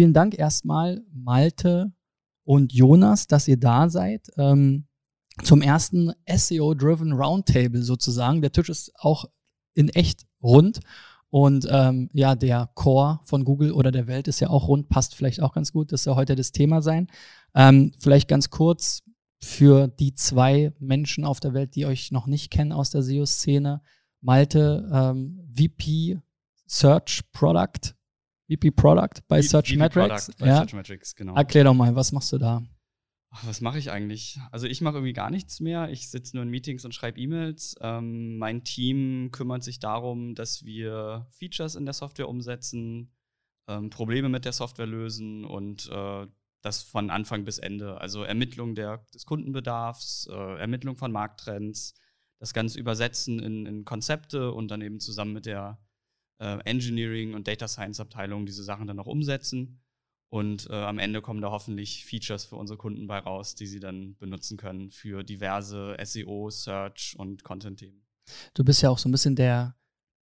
vielen Dank erstmal, Malte und Jonas, dass ihr da seid. Ähm, zum ersten SEO-Driven Roundtable sozusagen. Der Tisch ist auch in echt rund. Und ähm, ja, der Core von Google oder der Welt ist ja auch rund, passt vielleicht auch ganz gut. Das soll heute das Thema sein. Ähm, vielleicht ganz kurz für die zwei Menschen auf der Welt, die euch noch nicht kennen aus der SEO-Szene. Malte, ähm, VP Search Product, VP Product bei Search Metrics. Bei ja. Search Metrics, genau. Erklär doch mal, was machst du da? Was mache ich eigentlich? Also ich mache irgendwie gar nichts mehr. Ich sitze nur in Meetings und schreibe E-Mails. Ähm, mein Team kümmert sich darum, dass wir Features in der Software umsetzen, ähm, Probleme mit der Software lösen und äh, das von Anfang bis Ende. Also Ermittlung der, des Kundenbedarfs, äh, Ermittlung von Markttrends, das Ganze übersetzen in, in, Konzepte und dann eben zusammen mit der äh, Engineering und Data Science Abteilung diese Sachen dann noch umsetzen. Und äh, am Ende kommen da hoffentlich Features für unsere Kunden bei raus, die sie dann benutzen können für diverse SEO, Search und Content-Themen. Du bist ja auch so ein bisschen der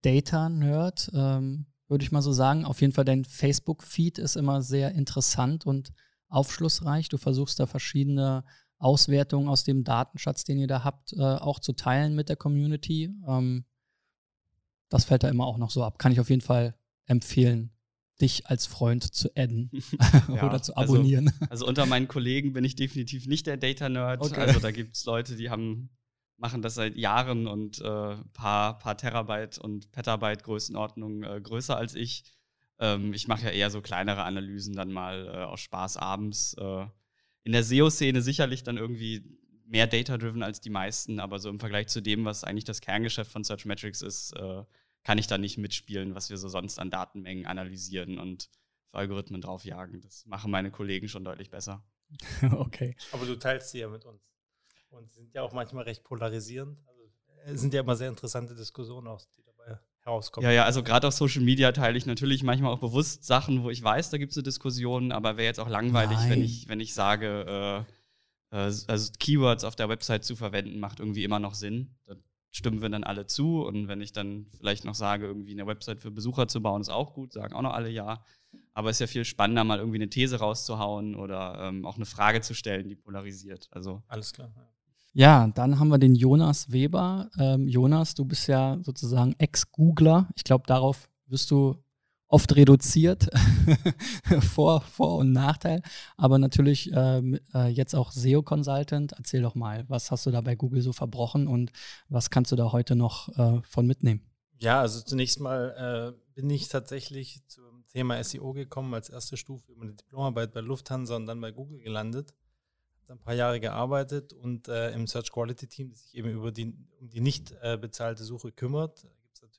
Data-Nerd, ähm, würde ich mal so sagen. Auf jeden Fall dein Facebook-Feed ist immer sehr interessant und aufschlussreich. Du versuchst da verschiedene Auswertungen aus dem Datenschatz, den ihr da habt, äh, auch zu teilen mit der Community. Ähm, das fällt da immer auch noch so ab. Kann ich auf jeden Fall empfehlen dich als Freund zu adden ja, oder zu also abonnieren. Also, also, unter meinen Kollegen bin ich definitiv nicht der Data-Nerd. Okay. Also da gibt es Leute, die haben, machen das seit Jahren und äh, paar, paar Terabyte und Petabyte Größenordnung äh, größer als ich. Ähm, ich mache ja eher so kleinere Analysen dann mal äh, aus Spaß abends. Äh, in der SEO-Szene sicherlich dann irgendwie mehr data-driven als die meisten, aber so im Vergleich zu dem, was eigentlich das Kerngeschäft von Search Metrics ist, äh, kann ich da nicht mitspielen, was wir so sonst an Datenmengen analysieren und für Algorithmen draufjagen. Das machen meine Kollegen schon deutlich besser. okay. Aber du teilst sie ja mit uns. Und sind ja auch manchmal recht polarisierend. Also, es sind ja immer sehr interessante Diskussionen auch, die dabei herauskommen. Ja, ja, also gerade auf Social Media teile ich natürlich manchmal auch bewusst Sachen, wo ich weiß, da gibt es eine Diskussion, aber wäre jetzt auch langweilig, wenn ich, wenn ich sage, äh, äh, also Keywords auf der Website zu verwenden, macht irgendwie immer noch Sinn. Das stimmen wir dann alle zu. Und wenn ich dann vielleicht noch sage, irgendwie eine Website für Besucher zu bauen, ist auch gut, sagen auch noch alle ja. Aber es ist ja viel spannender, mal irgendwie eine These rauszuhauen oder ähm, auch eine Frage zu stellen, die polarisiert. Also alles klar. Ja. Ja, dann haben wir den Jonas Weber. Ähm, Jonas, du bist ja sozusagen Ex-Googler. Ich glaube, darauf wirst du oft reduziert, Vor-, Vor und Nachteil. Aber natürlich ähm, äh, jetzt auch SEO-Consultant. Erzähl doch mal, was hast du da bei Google so verbrochen und was kannst du da heute noch äh, von mitnehmen? Ja, also zunächst mal äh, bin ich tatsächlich zum Thema SEO gekommen als erste Stufe über eine Diplomarbeit bei Lufthansa und dann bei Google gelandet. Ein paar Jahre gearbeitet und äh, im Search Quality Team, das sich eben über die, um die nicht äh, bezahlte Suche kümmert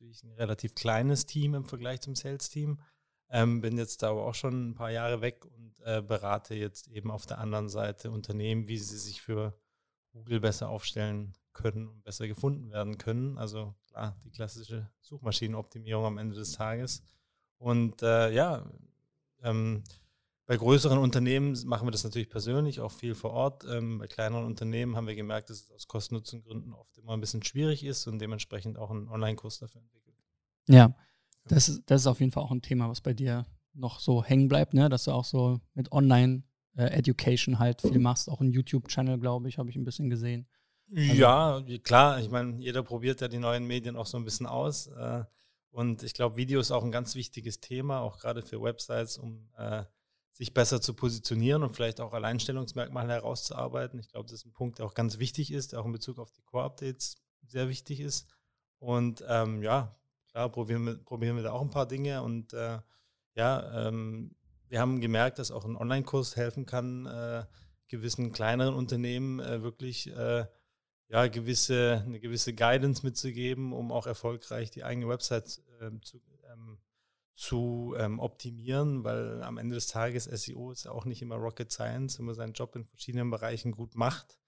natürlich ein relativ kleines Team im Vergleich zum Sales-Team. Ähm, bin jetzt da aber auch schon ein paar Jahre weg und äh, berate jetzt eben auf der anderen Seite Unternehmen, wie sie sich für Google besser aufstellen können und besser gefunden werden können. Also klar, die klassische Suchmaschinenoptimierung am Ende des Tages. Und äh, ja, ähm, bei größeren Unternehmen machen wir das natürlich persönlich, auch viel vor Ort. Ähm, bei kleineren Unternehmen haben wir gemerkt, dass es aus Kosten-Nutzen-Gründen oft immer ein bisschen schwierig ist und dementsprechend auch einen Online-Kurs dafür entwickelt. Ja, das ist, das ist auf jeden Fall auch ein Thema, was bei dir noch so hängen bleibt, ne? dass du auch so mit Online-Education äh, halt viel machst. Auch einen YouTube-Channel, glaube ich, habe ich ein bisschen gesehen. Also ja, klar. Ich meine, jeder probiert ja die neuen Medien auch so ein bisschen aus. Äh, und ich glaube, Video ist auch ein ganz wichtiges Thema, auch gerade für Websites, um äh, sich besser zu positionieren und vielleicht auch Alleinstellungsmerkmale herauszuarbeiten. Ich glaube, das ist ein Punkt, der auch ganz wichtig ist, der auch in Bezug auf die Core-Updates sehr wichtig ist. Und ähm, ja, klar, probieren wir, probieren wir da auch ein paar Dinge. Und äh, ja, ähm, wir haben gemerkt, dass auch ein Online-Kurs helfen kann, äh, gewissen kleineren Unternehmen äh, wirklich äh, ja, gewisse, eine gewisse Guidance mitzugeben, um auch erfolgreich die eigene Website ähm, zu, ähm, zu ähm, optimieren, weil am Ende des Tages SEO ist auch nicht immer Rocket Science, wenn man seinen Job in verschiedenen Bereichen gut macht.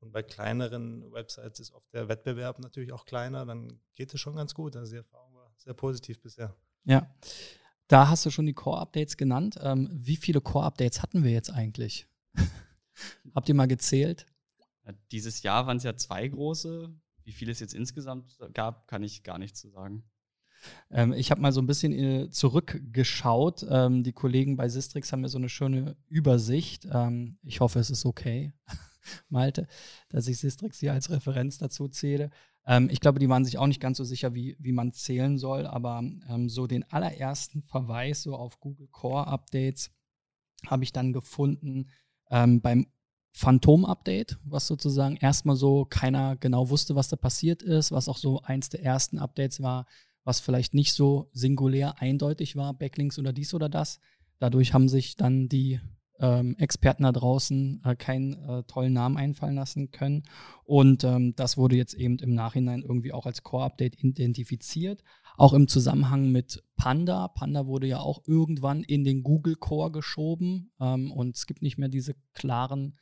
Und bei kleineren Websites ist oft der Wettbewerb natürlich auch kleiner, dann geht es schon ganz gut. Also die Erfahrung war sehr positiv bisher. Ja, da hast du schon die Core-Updates genannt. Ähm, wie viele Core-Updates hatten wir jetzt eigentlich? Habt ihr mal gezählt? Ja, dieses Jahr waren es ja zwei große. Wie viele es jetzt insgesamt gab, kann ich gar nicht zu sagen. Ähm, ich habe mal so ein bisschen äh, zurückgeschaut. Ähm, die Kollegen bei Sistrix haben mir so eine schöne Übersicht. Ähm, ich hoffe, es ist okay, Malte, dass ich Sistrix hier als Referenz dazu zähle. Ähm, ich glaube, die waren sich auch nicht ganz so sicher, wie, wie man zählen soll, aber ähm, so den allerersten Verweis so auf Google Core Updates habe ich dann gefunden ähm, beim Phantom-Update, was sozusagen erstmal so keiner genau wusste, was da passiert ist, was auch so eins der ersten Updates war, was vielleicht nicht so singulär eindeutig war, Backlinks oder dies oder das. Dadurch haben sich dann die ähm, Experten da draußen äh, keinen äh, tollen Namen einfallen lassen können. Und ähm, das wurde jetzt eben im Nachhinein irgendwie auch als Core-Update identifiziert. Auch im Zusammenhang mit Panda. Panda wurde ja auch irgendwann in den Google Core geschoben ähm, und es gibt nicht mehr diese klaren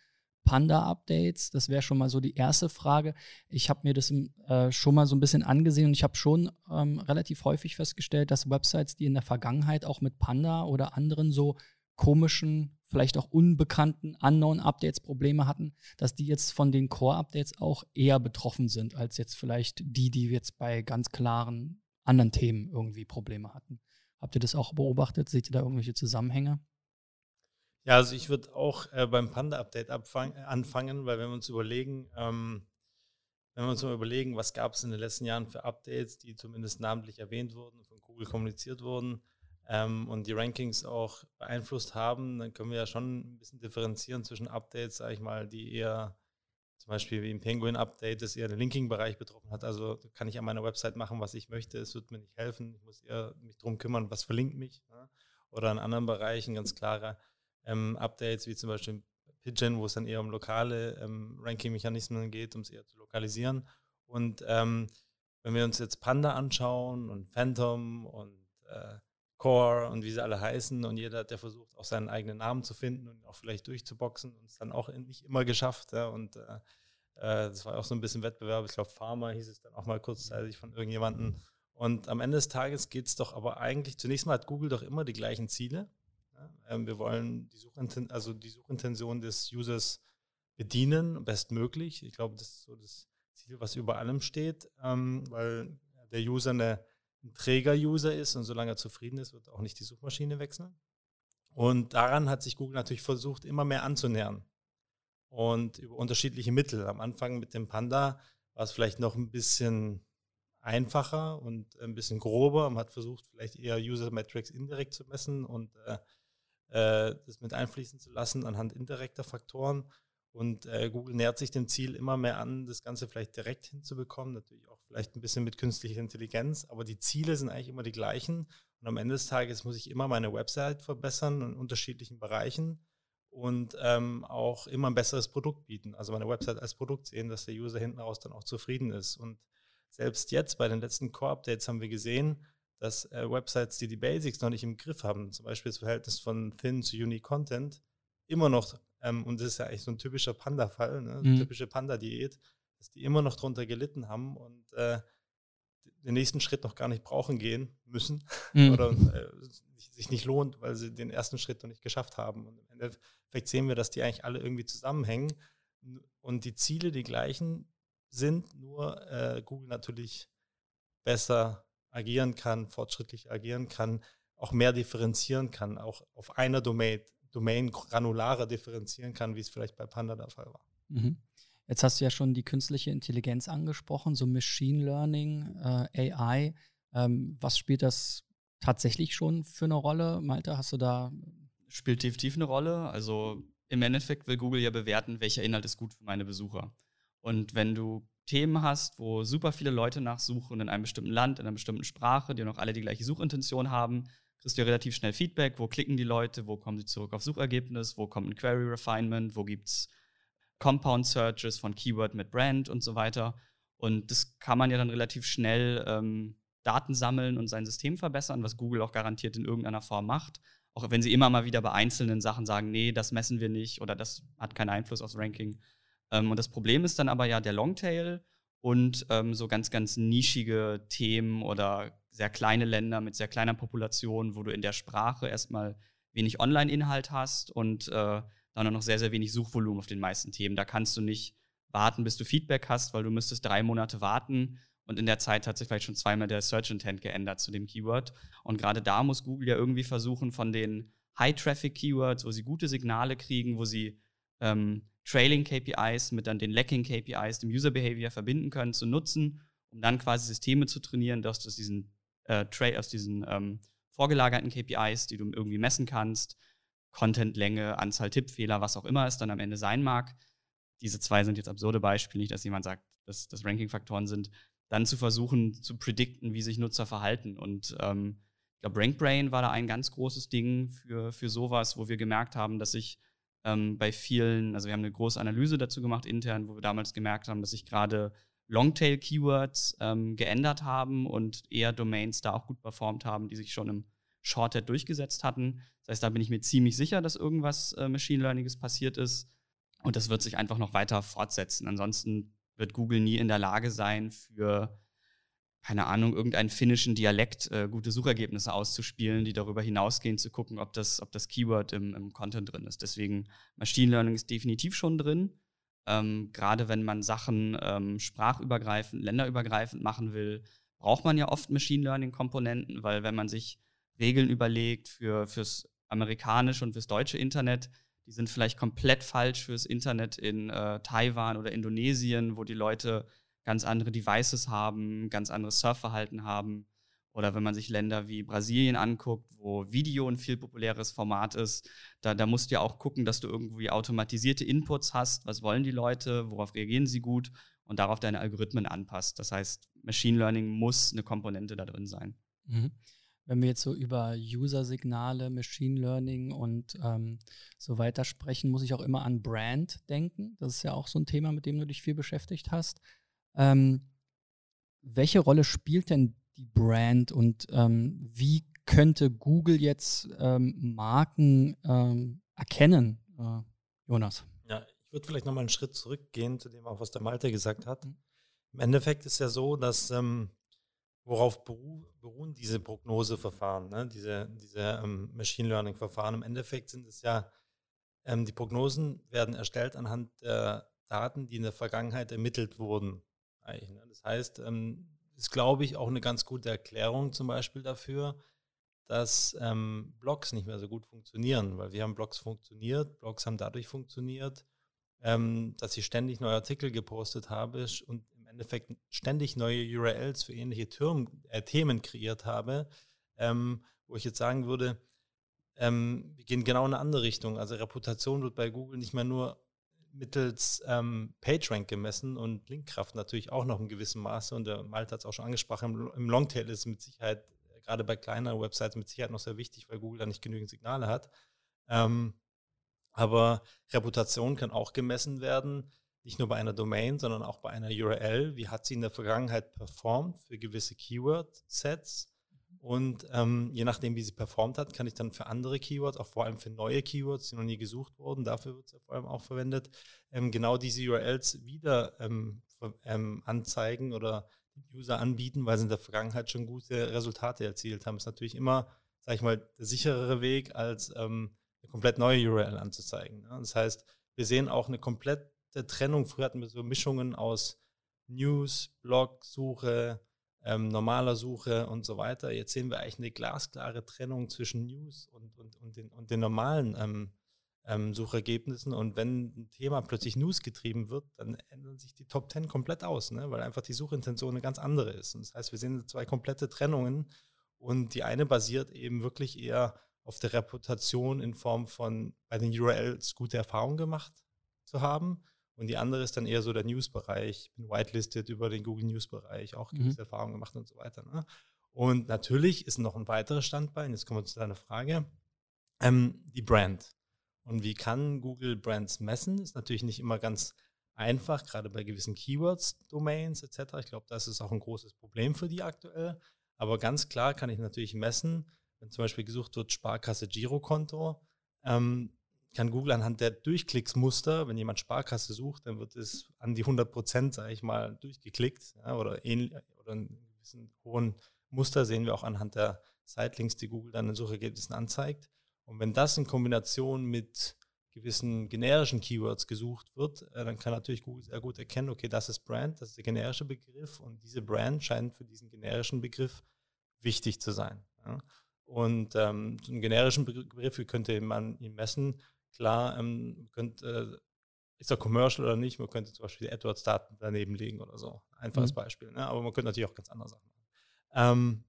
Panda-Updates? Das wäre schon mal so die erste Frage. Ich habe mir das äh, schon mal so ein bisschen angesehen und ich habe schon ähm, relativ häufig festgestellt, dass Websites, die in der Vergangenheit auch mit Panda oder anderen so komischen, vielleicht auch unbekannten Unknown-Updates Probleme hatten, dass die jetzt von den Core-Updates auch eher betroffen sind, als jetzt vielleicht die, die jetzt bei ganz klaren anderen Themen irgendwie Probleme hatten. Habt ihr das auch beobachtet? Seht ihr da irgendwelche Zusammenhänge? Ja, also ich würde auch äh, beim Panda-Update anfangen, weil wenn wir uns überlegen, ähm, wenn wir uns mal überlegen, was gab es in den letzten Jahren für Updates, die zumindest namentlich erwähnt wurden, von Google kommuniziert wurden ähm, und die Rankings auch beeinflusst haben, dann können wir ja schon ein bisschen differenzieren zwischen Updates, sage ich mal, die eher zum Beispiel wie im Penguin-Update, das eher den Linking-Bereich betroffen hat. Also kann ich an meiner Website machen, was ich möchte. Es wird mir nicht helfen. Ich muss eher mich darum kümmern, was verlinkt mich. Ne? Oder in anderen Bereichen ganz klarer ähm, Updates, wie zum Beispiel Pigeon, wo es dann eher um lokale ähm, Ranking-Mechanismen geht, um es eher zu lokalisieren. Und ähm, wenn wir uns jetzt Panda anschauen und Phantom und äh, Core und wie sie alle heißen und jeder, der versucht, auch seinen eigenen Namen zu finden und auch vielleicht durchzuboxen und es dann auch nicht immer geschafft. Ja, und äh, äh, das war auch so ein bisschen Wettbewerb. Ich glaube, Pharma hieß es dann auch mal kurzzeitig von irgendjemandem. Und am Ende des Tages geht es doch aber eigentlich, zunächst mal hat Google doch immer die gleichen Ziele. Ähm, wir wollen die, Suchinten also die Suchintention des Users bedienen, bestmöglich. Ich glaube, das ist so das Ziel, was über allem steht, ähm, weil der User ein Träger-User ist und solange er zufrieden ist, wird auch nicht die Suchmaschine wechseln. Und daran hat sich Google natürlich versucht, immer mehr anzunähern. Und über unterschiedliche Mittel. Am Anfang mit dem Panda war es vielleicht noch ein bisschen einfacher und ein bisschen grober. Man hat versucht, vielleicht eher User Metrics indirekt zu messen und äh, das mit einfließen zu lassen anhand indirekter Faktoren. Und äh, Google nähert sich dem Ziel immer mehr an, das Ganze vielleicht direkt hinzubekommen, natürlich auch vielleicht ein bisschen mit künstlicher Intelligenz, aber die Ziele sind eigentlich immer die gleichen. Und am Ende des Tages muss ich immer meine Website verbessern in unterschiedlichen Bereichen und ähm, auch immer ein besseres Produkt bieten. Also meine Website als Produkt sehen, dass der User hinten raus dann auch zufrieden ist. Und selbst jetzt bei den letzten Core-Updates haben wir gesehen, dass äh, Websites, die die Basics noch nicht im Griff haben, zum Beispiel das Verhältnis von Thin zu Unique Content, immer noch, ähm, und das ist ja eigentlich so ein typischer Panda-Fall, ne? mhm. typische Panda-Diät, dass die immer noch darunter gelitten haben und äh, den nächsten Schritt noch gar nicht brauchen gehen müssen mhm. oder äh, sich nicht lohnt, weil sie den ersten Schritt noch nicht geschafft haben. Und im Endeffekt sehen wir, dass die eigentlich alle irgendwie zusammenhängen und die Ziele die gleichen sind, nur äh, Google natürlich besser agieren kann, fortschrittlich agieren kann, auch mehr differenzieren kann, auch auf einer Domain, Domain granularer differenzieren kann, wie es vielleicht bei Panda der Fall war. Mhm. Jetzt hast du ja schon die künstliche Intelligenz angesprochen, so Machine Learning, äh, AI. Ähm, was spielt das tatsächlich schon für eine Rolle? Malte, hast du da. Spielt definitiv eine Rolle. Also im Endeffekt will Google ja bewerten, welcher Inhalt ist gut für meine Besucher. Und wenn du Themen hast, wo super viele Leute nachsuchen in einem bestimmten Land, in einer bestimmten Sprache, die noch alle die gleiche Suchintention haben, kriegst du relativ schnell Feedback, wo klicken die Leute, wo kommen sie zurück auf Suchergebnis, wo kommt ein Query Refinement, wo gibt es Compound Searches von Keyword mit Brand und so weiter. Und das kann man ja dann relativ schnell ähm, Daten sammeln und sein System verbessern, was Google auch garantiert in irgendeiner Form macht. Auch wenn sie immer mal wieder bei einzelnen Sachen sagen, nee, das messen wir nicht oder das hat keinen Einfluss aufs Ranking. Ähm, und das Problem ist dann aber ja der Longtail und ähm, so ganz, ganz nischige Themen oder sehr kleine Länder mit sehr kleiner Population, wo du in der Sprache erstmal wenig Online-Inhalt hast und äh, dann auch noch sehr, sehr wenig Suchvolumen auf den meisten Themen. Da kannst du nicht warten, bis du Feedback hast, weil du müsstest drei Monate warten Und in der Zeit hat sich vielleicht schon zweimal der Search Intent geändert zu dem Keyword. Und gerade da muss Google ja irgendwie versuchen, von den High-Traffic-Keywords, wo sie gute Signale kriegen, wo sie ähm, Trailing-KPIs mit dann den Lacking-KPIs, dem User-Behavior verbinden können, zu nutzen, um dann quasi Systeme zu trainieren, dass du aus diesen, äh, aus diesen ähm, vorgelagerten KPIs, die du irgendwie messen kannst, Contentlänge, Anzahl Tippfehler, was auch immer es dann am Ende sein mag. Diese zwei sind jetzt absurde Beispiele, nicht, dass jemand sagt, dass das Ranking-Faktoren sind, dann zu versuchen zu predikten, wie sich Nutzer verhalten. Und ähm, ich glaube, RankBrain war da ein ganz großes Ding für, für sowas, wo wir gemerkt haben, dass sich ähm, bei vielen, also wir haben eine große Analyse dazu gemacht intern, wo wir damals gemerkt haben, dass sich gerade Longtail-Keywords ähm, geändert haben und eher Domains da auch gut performt haben, die sich schon im Shorthead durchgesetzt hatten. Das heißt, da bin ich mir ziemlich sicher, dass irgendwas äh, Machine Learninges passiert ist. Und das wird sich einfach noch weiter fortsetzen. Ansonsten wird Google nie in der Lage sein, für, keine Ahnung, irgendeinen finnischen Dialekt äh, gute Suchergebnisse auszuspielen, die darüber hinausgehen, zu gucken, ob das, ob das Keyword im, im Content drin ist. Deswegen Machine Learning ist definitiv schon drin. Ähm, Gerade wenn man Sachen ähm, sprachübergreifend, länderübergreifend machen will, braucht man ja oft Machine Learning-Komponenten, weil wenn man sich Regeln überlegt für, fürs amerikanische und fürs deutsche Internet, die sind vielleicht komplett falsch fürs Internet in äh, Taiwan oder Indonesien, wo die Leute ganz andere Devices haben, ganz anderes Surfverhalten haben. Oder wenn man sich Länder wie Brasilien anguckt, wo Video ein viel populäres Format ist, da, da musst du ja auch gucken, dass du irgendwie automatisierte Inputs hast. Was wollen die Leute? Worauf reagieren sie gut? Und darauf deine Algorithmen anpasst. Das heißt, Machine Learning muss eine Komponente da drin sein. Mhm. Wenn wir jetzt so über User-Signale, Machine Learning und ähm, so weiter sprechen, muss ich auch immer an Brand denken. Das ist ja auch so ein Thema, mit dem du dich viel beschäftigt hast. Ähm, welche Rolle spielt denn die Brand und ähm, wie könnte Google jetzt ähm, Marken ähm, erkennen, äh, Jonas? Ja, ich würde vielleicht nochmal einen Schritt zurückgehen zu dem, auch was der Malte gesagt hat. Mhm. Im Endeffekt ist ja so, dass ähm, worauf beru beruhen diese Prognoseverfahren, ne? diese, diese ähm, Machine Learning-Verfahren. Im Endeffekt sind es ja, die Prognosen werden erstellt anhand der Daten, die in der Vergangenheit ermittelt wurden. Ne? Das heißt, ähm, ist, glaube ich, auch eine ganz gute Erklärung zum Beispiel dafür, dass ähm, Blogs nicht mehr so gut funktionieren, weil wir haben Blogs funktioniert, Blogs haben dadurch funktioniert, ähm, dass ich ständig neue Artikel gepostet habe und im Endeffekt ständig neue URLs für ähnliche Türm, äh, Themen kreiert habe, ähm, wo ich jetzt sagen würde, ähm, wir gehen genau in eine andere Richtung. Also Reputation wird bei Google nicht mehr nur mittels ähm, PageRank gemessen und Linkkraft natürlich auch noch in gewissem Maße. Und der Malte hat es auch schon angesprochen, im, Longtail ist es mit Sicherheit, äh, gerade bei kleineren Websites, mit Sicherheit noch sehr wichtig, weil Google da nicht genügend Signale hat. Ähm, aber Reputation kann auch gemessen werden, nicht nur bei einer Domain, sondern auch bei einer URL. Wie hat sie in der Vergangenheit performt für gewisse Keyword-Sets? Und ähm, je nachdem, wie sie performt hat, kann ich dann für andere Keywords, auch vor allem für neue Keywords, die noch nie gesucht wurden, dafür wird es ja vor allem auch verwendet, ähm, genau diese URLs wieder ähm, ähm, anzeigen oder User anbieten, weil sie in der Vergangenheit schon gute Resultate erzielt haben. Ist natürlich immer, sage ich mal, der sicherere Weg, als ähm, eine komplett neue URL anzuzeigen. Ne? Das heißt, wir sehen auch eine komplette Trennung. Früher hatten wir so Mischungen aus News, Blog, Suche, ähm, normaler Suche und so weiter. Jetzt sehen wir eigentlich eine glasklare Trennung zwischen News und, und, und, den, und den normalen ähm, ähm, Suchergebnissen. Und wenn ein Thema plötzlich News getrieben wird, dann ändern sich die Top 10 komplett aus, ne? weil einfach die Suchintention eine ganz andere ist. Und das heißt, wir sehen zwei komplette Trennungen und die eine basiert eben wirklich eher auf der Reputation in Form von bei den URLs gute Erfahrungen gemacht zu haben und die andere ist dann eher so der News-Bereich. Ich bin whitelisted über den Google News-Bereich, auch mhm. gewisse mhm. Erfahrungen gemacht und so weiter. Ne? Und natürlich ist noch ein weiteres Standbein, jetzt kommen wir zu deiner Frage, ähm, die Brand. Und wie kann Google Brands messen? Ist natürlich nicht immer ganz einfach, gerade bei gewissen Keywords, Domains etc. Ich glaube, das ist auch ein großes Problem für die aktuell. Aber ganz klar kann ich natürlich messen, wenn zum Beispiel gesucht wird Sparkasse Girokonto, ähm, kann Google anhand der Durchklicksmuster, wenn jemand Sparkasse sucht, dann wird es an die 100 Prozent, sage ich mal, durchgeklickt ja, oder, ähnlich, oder einen gewissen hohen Muster sehen wir auch anhand der Sitelinks, die Google dann in Suchergebnissen anzeigt. Und wenn das in Kombination mit gewissen generischen Keywords gesucht wird, äh, dann kann natürlich Google sehr gut erkennen, okay, das ist Brand, das ist der generische Begriff und diese Brand scheint für diesen generischen Begriff wichtig zu sein. Und ähm, so einen generischen Begriff, wie könnte man ihn messen? Klar, ähm, könnte, äh, ist er commercial oder nicht? Man könnte zum Beispiel AdWords-Daten daneben legen oder so. Einfaches mhm. Beispiel. Ne? Aber man könnte natürlich auch ganz andere Sachen machen. Ähm,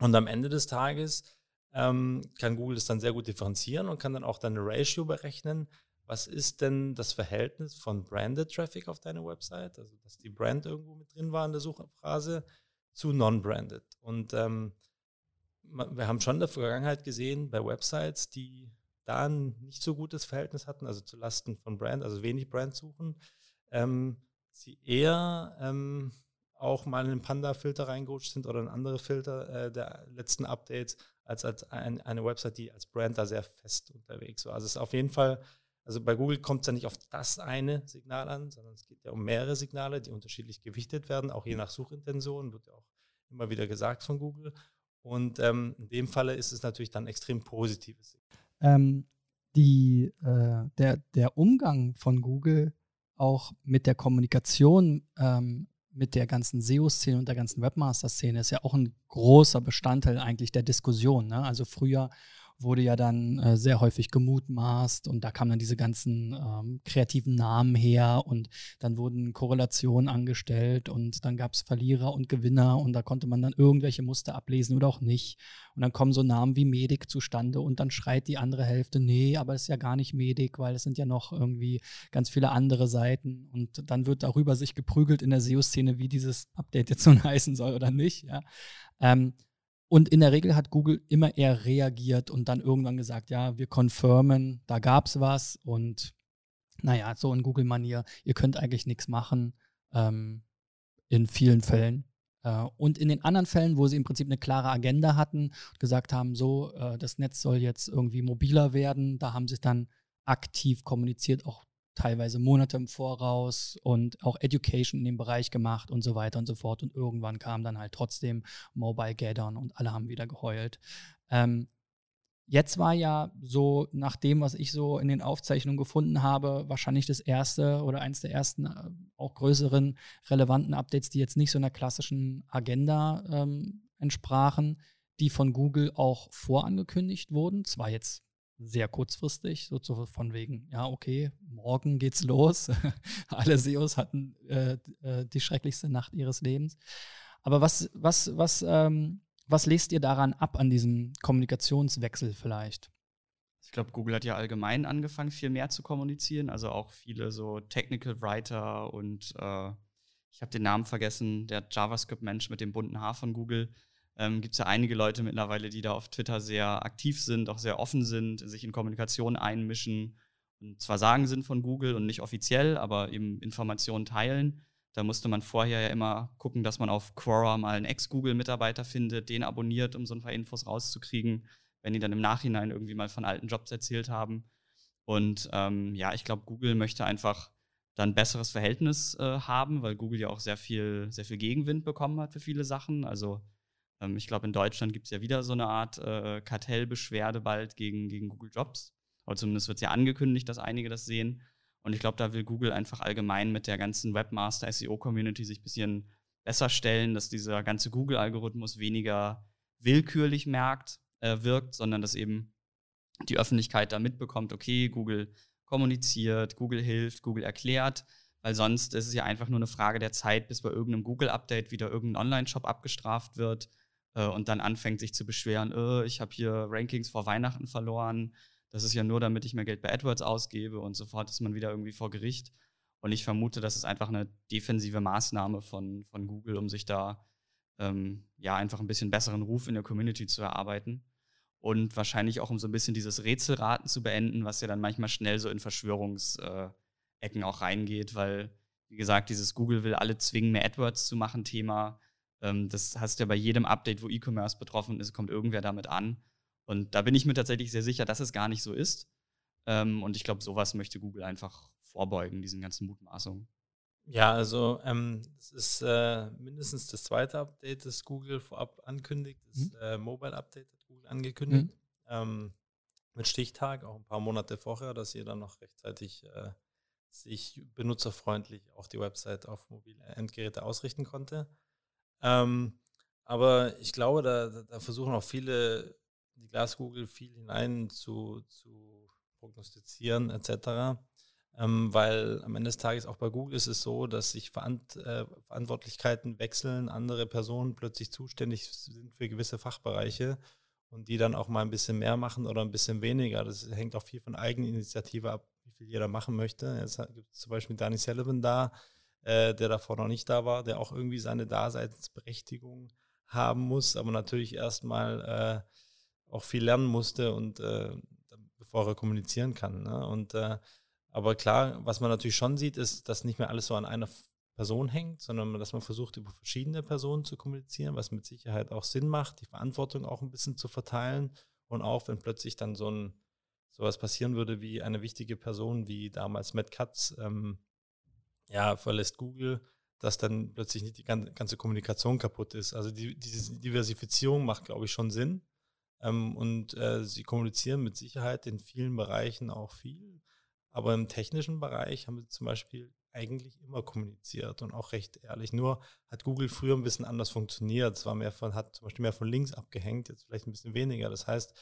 und am Ende des Tages ähm, kann Google das dann sehr gut differenzieren und kann dann auch deine Ratio berechnen. Was ist denn das Verhältnis von Branded Traffic auf deine Website, also dass die Brand irgendwo mit drin war in der Suchphrase, zu Non-Branded? Und ähm, wir haben schon in der Vergangenheit gesehen, bei Websites, die da ein nicht so gutes Verhältnis hatten, also zu Lasten von Brand, also wenig Brand suchen, ähm, sie eher ähm, auch mal in den Panda-Filter reingerutscht sind oder in andere Filter äh, der letzten Updates, als, als ein, eine Website, die als Brand da sehr fest unterwegs war. Also es ist auf jeden Fall, also bei Google kommt es ja nicht auf das eine Signal an, sondern es geht ja um mehrere Signale, die unterschiedlich gewichtet werden, auch je nach Suchintention, wird ja auch immer wieder gesagt von Google. Und ähm, in dem Falle ist es natürlich dann extrem positives. Ähm, die, äh, der, der Umgang von Google auch mit der Kommunikation ähm, mit der ganzen SEO-Szene und der ganzen Webmaster-Szene ist ja auch ein großer Bestandteil eigentlich der Diskussion. Ne? Also früher wurde ja dann äh, sehr häufig gemutmaßt und da kamen dann diese ganzen ähm, kreativen Namen her und dann wurden Korrelationen angestellt und dann gab es Verlierer und Gewinner und da konnte man dann irgendwelche Muster ablesen oder auch nicht. Und dann kommen so Namen wie Medik zustande und dann schreit die andere Hälfte, nee, aber es ist ja gar nicht Medik, weil es sind ja noch irgendwie ganz viele andere Seiten und dann wird darüber sich geprügelt in der SEO-Szene, wie dieses Update jetzt nun heißen soll oder nicht. Ja. Ähm, und in der Regel hat Google immer eher reagiert und dann irgendwann gesagt, ja, wir confirmen, da gab es was und naja, so in Google-Manier, ihr könnt eigentlich nichts machen ähm, in vielen Fällen. Äh, und in den anderen Fällen, wo sie im Prinzip eine klare Agenda hatten gesagt haben, so, äh, das Netz soll jetzt irgendwie mobiler werden, da haben sie dann aktiv kommuniziert, auch teilweise Monate im Voraus und auch Education in dem Bereich gemacht und so weiter und so fort. Und irgendwann kam dann halt trotzdem Mobile Gathern und alle haben wieder geheult. Ähm, jetzt war ja so, nach dem, was ich so in den Aufzeichnungen gefunden habe, wahrscheinlich das erste oder eins der ersten äh, auch größeren relevanten Updates, die jetzt nicht so einer klassischen Agenda ähm, entsprachen, die von Google auch vorangekündigt wurden. Zwar jetzt sehr kurzfristig, so von wegen, ja, okay, morgen geht's los. Alle SEOs hatten äh, äh, die schrecklichste Nacht ihres Lebens. Aber was, was, was, ähm, was lest ihr daran ab an diesem Kommunikationswechsel vielleicht? Ich glaube, Google hat ja allgemein angefangen, viel mehr zu kommunizieren. Also auch viele so Technical Writer und äh, ich habe den Namen vergessen, der JavaScript-Mensch mit dem bunten Haar von Google ähm, gibt es ja einige Leute mittlerweile, die da auf Twitter sehr aktiv sind, auch sehr offen sind, sich in Kommunikation einmischen und zwar sagen sind von Google und nicht offiziell, aber eben Informationen teilen. Da musste man vorher ja immer gucken, dass man auf Quora mal einen Ex-Google-Mitarbeiter findet, den abonniert, um so ein paar Infos rauszukriegen, wenn die dann im Nachhinein irgendwie mal von alten Jobs erzählt haben. Und ähm, ja, ich glaube, Google möchte einfach dann ein besseres Verhältnis äh, haben, weil Google ja auch sehr viel, sehr viel Gegenwind bekommen hat für viele Sachen. Also ähm, ich glaube, in Deutschland gibt es ja wieder so eine Art äh, Kartellbeschwerde bald gegen, gegen Google Jobs. Oder zumindest wird es ja angekündigt, dass einige das sehen. Und ich glaube, da will Google einfach allgemein mit der ganzen Webmaster SEO-Community sich ein bisschen besser stellen, dass dieser ganze Google-Algorithmus weniger willkürlich merkt, äh, wirkt, sondern dass eben die Öffentlichkeit da mitbekommt, okay, Google kommuniziert, Google hilft, Google erklärt, weil sonst ist es ja einfach nur eine Frage der Zeit, bis bei irgendeinem Google-Update wieder irgendein Online-Shop abgestraft wird äh, und dann anfängt sich zu beschweren, äh, ich habe hier Rankings vor Weihnachten verloren, das ist ja nur, damit ich mehr Geld bei AdWords ausgebe und sofort ist man wieder irgendwie vor Gericht. Und ich vermute, das ist einfach eine defensive Maßnahme von, von Google, um sich da ähm, ja einfach ein bisschen besseren Ruf in der Community zu erarbeiten. Und wahrscheinlich auch, um so ein bisschen dieses Rätselraten zu beenden, was ja dann manchmal schnell so in Verschwörungsecken auch reingeht, weil, wie gesagt, dieses Google will alle zwingen, mehr AdWords zu machen, Thema ähm, das hast du ja bei jedem Update, wo E-Commerce betroffen ist, kommt irgendwer damit an. Und da bin ich mir tatsächlich sehr sicher, dass es gar nicht so ist. Ähm, und ich glaube, sowas möchte Google einfach vorbeugen, diesen ganzen Mutmaßungen. Ja, also ähm, das ist äh, mindestens das zweite Update, das Google vorab ankündigt. Das mhm. äh, Mobile Update hat Google angekündigt. Mhm. Ähm, mit Stichtag, auch ein paar Monate vorher, dass jeder noch rechtzeitig äh, sich benutzerfreundlich auch die Website auf mobile Endgeräte ausrichten konnte. Ähm, aber ich glaube, da, da, versuchen auch viele, die Glaskugel viel hinein zu, zu prognostizieren etc. Ähm, weil am Ende des Tages auch bei Google ist es so, dass sich Verant äh, Verantwortlichkeiten wechseln, andere Personen plötzlich zuständig sind für gewisse Fachbereiche und die dann auch mal ein bisschen mehr machen oder ein bisschen weniger. Das hängt auch viel von Eigeninitiative ab, wie viel jeder machen möchte. Jetzt gibt es zum Beispiel Danny Sullivan da, äh, der davor noch nicht da war, der auch irgendwie seine Daseinsberechtigung haben muss, aber natürlich erstmal äh, auch viel lernen musste und äh, bevor er kommunizieren kann. Ne? Und äh, aber klar, was man natürlich schon sieht, ist, dass nicht mehr alles so an einer Person hängt, sondern dass man versucht, über verschiedene Personen zu kommunizieren, was mit Sicherheit auch Sinn macht, die Verantwortung auch ein bisschen zu verteilen und auch, wenn plötzlich dann so ein sowas passieren würde wie eine wichtige Person, wie damals Matt Katz, ähm, ja, verlässt Google, dass dann plötzlich nicht die ganze Kommunikation kaputt ist. Also die, diese Diversifizierung macht, glaube ich, schon Sinn. Ähm, und äh, sie kommunizieren mit Sicherheit in vielen Bereichen auch viel. Aber im technischen Bereich haben sie zum Beispiel eigentlich immer kommuniziert und auch recht ehrlich. Nur hat Google früher ein bisschen anders funktioniert. Es war mehr von, hat zum Beispiel mehr von links abgehängt, jetzt vielleicht ein bisschen weniger. Das heißt,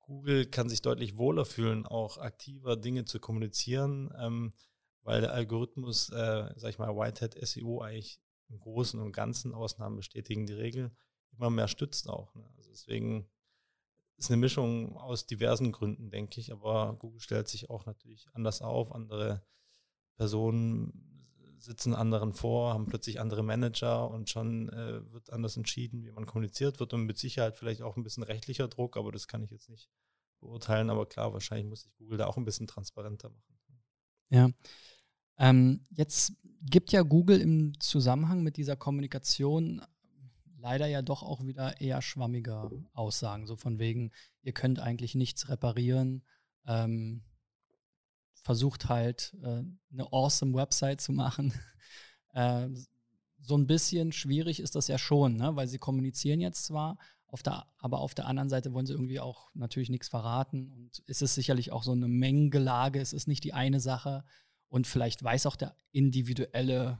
Google kann sich deutlich wohler fühlen, auch aktiver Dinge zu kommunizieren, ähm, weil der Algorithmus, äh, sag ich mal, Whitehead SEO eigentlich im Großen und Ganzen Ausnahmen bestätigen die Regel immer mehr stützt auch. Ne? Also deswegen ist eine Mischung aus diversen Gründen, denke ich. Aber Google stellt sich auch natürlich anders auf. Andere Personen sitzen anderen vor, haben plötzlich andere Manager und schon äh, wird anders entschieden, wie man kommuniziert wird und mit Sicherheit vielleicht auch ein bisschen rechtlicher Druck, aber das kann ich jetzt nicht beurteilen. Aber klar, wahrscheinlich muss sich Google da auch ein bisschen transparenter machen. Ja. Ähm, jetzt gibt ja Google im Zusammenhang mit dieser Kommunikation leider ja doch auch wieder eher schwammige Aussagen, so von wegen, ihr könnt eigentlich nichts reparieren. Ähm, versucht halt äh, eine awesome Website zu machen. äh, so ein bisschen schwierig ist das ja schon, ne? weil sie kommunizieren jetzt zwar, auf der, aber auf der anderen Seite wollen sie irgendwie auch natürlich nichts verraten. Und es ist sicherlich auch so eine Mengengelage, es ist nicht die eine Sache. Und vielleicht weiß auch der individuelle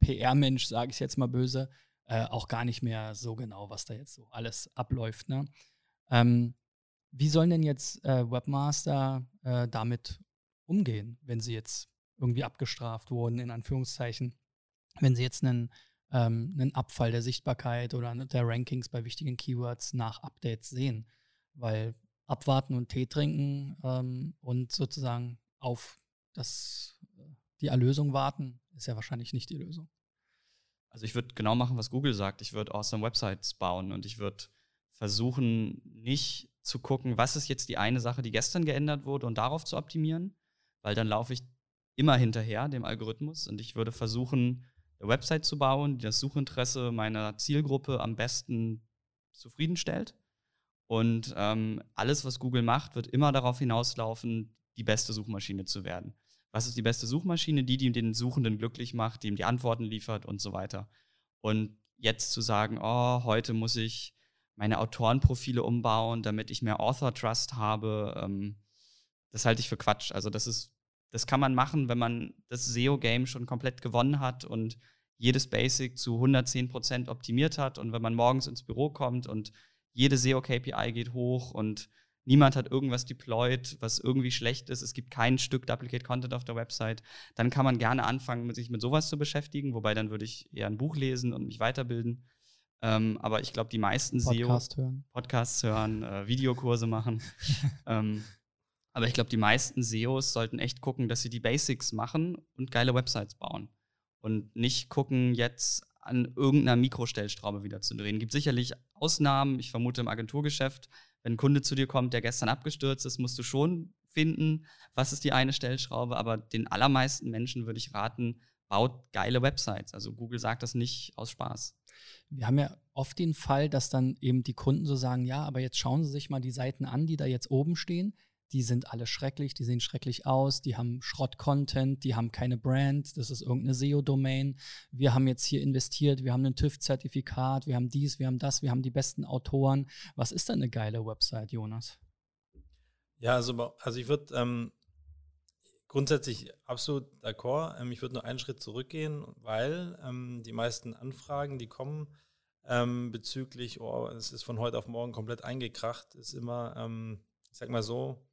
PR-Mensch, sage ich jetzt mal böse, äh, auch gar nicht mehr so genau, was da jetzt so alles abläuft. Ne? Ähm, wie sollen denn jetzt äh, Webmaster äh, damit umgehen, wenn sie jetzt irgendwie abgestraft wurden, in Anführungszeichen, wenn sie jetzt einen, ähm, einen Abfall der Sichtbarkeit oder der Rankings bei wichtigen Keywords nach Updates sehen? Weil abwarten und Tee trinken ähm, und sozusagen auf das, äh, die Erlösung warten, ist ja wahrscheinlich nicht die Lösung. Also ich würde genau machen, was Google sagt. Ich würde awesome Websites bauen und ich würde versuchen, nicht zu gucken, was ist jetzt die eine Sache, die gestern geändert wurde und darauf zu optimieren, weil dann laufe ich immer hinterher dem Algorithmus und ich würde versuchen, Website zu bauen, die das Suchinteresse meiner Zielgruppe am besten zufriedenstellt. Und ähm, alles, was Google macht, wird immer darauf hinauslaufen, die beste Suchmaschine zu werden was ist die beste Suchmaschine, die, die den Suchenden glücklich macht, die ihm die Antworten liefert und so weiter. Und jetzt zu sagen, oh, heute muss ich meine Autorenprofile umbauen, damit ich mehr Author Trust habe, ähm, das halte ich für Quatsch. Also das ist, das kann man machen, wenn man das SEO-Game schon komplett gewonnen hat und jedes Basic zu 110% optimiert hat und wenn man morgens ins Büro kommt und jede SEO-KPI geht hoch und niemand hat irgendwas deployed, was irgendwie schlecht ist, es gibt kein Stück Duplicate Content auf der Website, dann kann man gerne anfangen, sich mit sowas zu beschäftigen, wobei dann würde ich eher ein Buch lesen und mich weiterbilden. Ähm, aber ich glaube, die meisten Podcast SEO hören. Podcasts hören, äh, Videokurse machen. ähm, aber ich glaube, die meisten SEOs sollten echt gucken, dass sie die Basics machen und geile Websites bauen. Und nicht gucken, jetzt an irgendeiner Mikrostellstraube wieder zu drehen. Es Gibt sicherlich Ausnahmen, ich vermute im Agenturgeschäft, wenn ein Kunde zu dir kommt, der gestern abgestürzt ist, musst du schon finden, was ist die eine Stellschraube. Aber den allermeisten Menschen würde ich raten, baut geile Websites. Also Google sagt das nicht aus Spaß. Wir haben ja oft den Fall, dass dann eben die Kunden so sagen, ja, aber jetzt schauen Sie sich mal die Seiten an, die da jetzt oben stehen die sind alle schrecklich, die sehen schrecklich aus, die haben Schrott-Content, die haben keine Brand, das ist irgendeine SEO-Domain. Wir haben jetzt hier investiert, wir haben ein TÜV-Zertifikat, wir haben dies, wir haben das, wir haben die besten Autoren. Was ist denn eine geile Website, Jonas? Ja, also, also ich würde ähm, grundsätzlich absolut d'accord. Ähm, ich würde nur einen Schritt zurückgehen, weil ähm, die meisten Anfragen, die kommen ähm, bezüglich, oh, es ist von heute auf morgen komplett eingekracht, ist immer, ähm, ich sag mal so,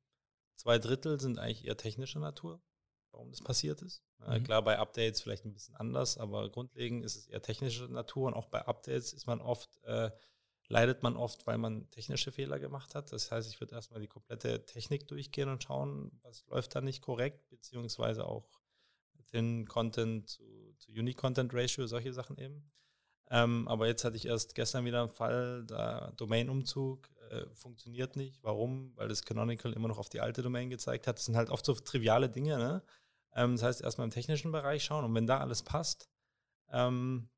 zwei Drittel sind eigentlich eher technischer Natur, warum das passiert ist. Mhm. klar, bei Updates vielleicht ein bisschen anders, aber grundlegend ist es eher technischer Natur und auch bei Updates ist man oft äh, leidet man oft, weil man technische Fehler gemacht hat. Das heißt, ich würde erstmal die komplette Technik durchgehen und schauen, was läuft da nicht korrekt, beziehungsweise auch Thin Content zu, zu Unique Content Ratio, solche Sachen eben. Ähm, aber jetzt hatte ich erst gestern wieder einen Fall, da Domain-Umzug äh, funktioniert nicht. Warum? Weil das Canonical immer noch auf die alte Domain gezeigt hat. Das sind halt oft so triviale Dinge. Ne? Ähm, das heißt, erstmal im technischen Bereich schauen und wenn da alles passt, ähm,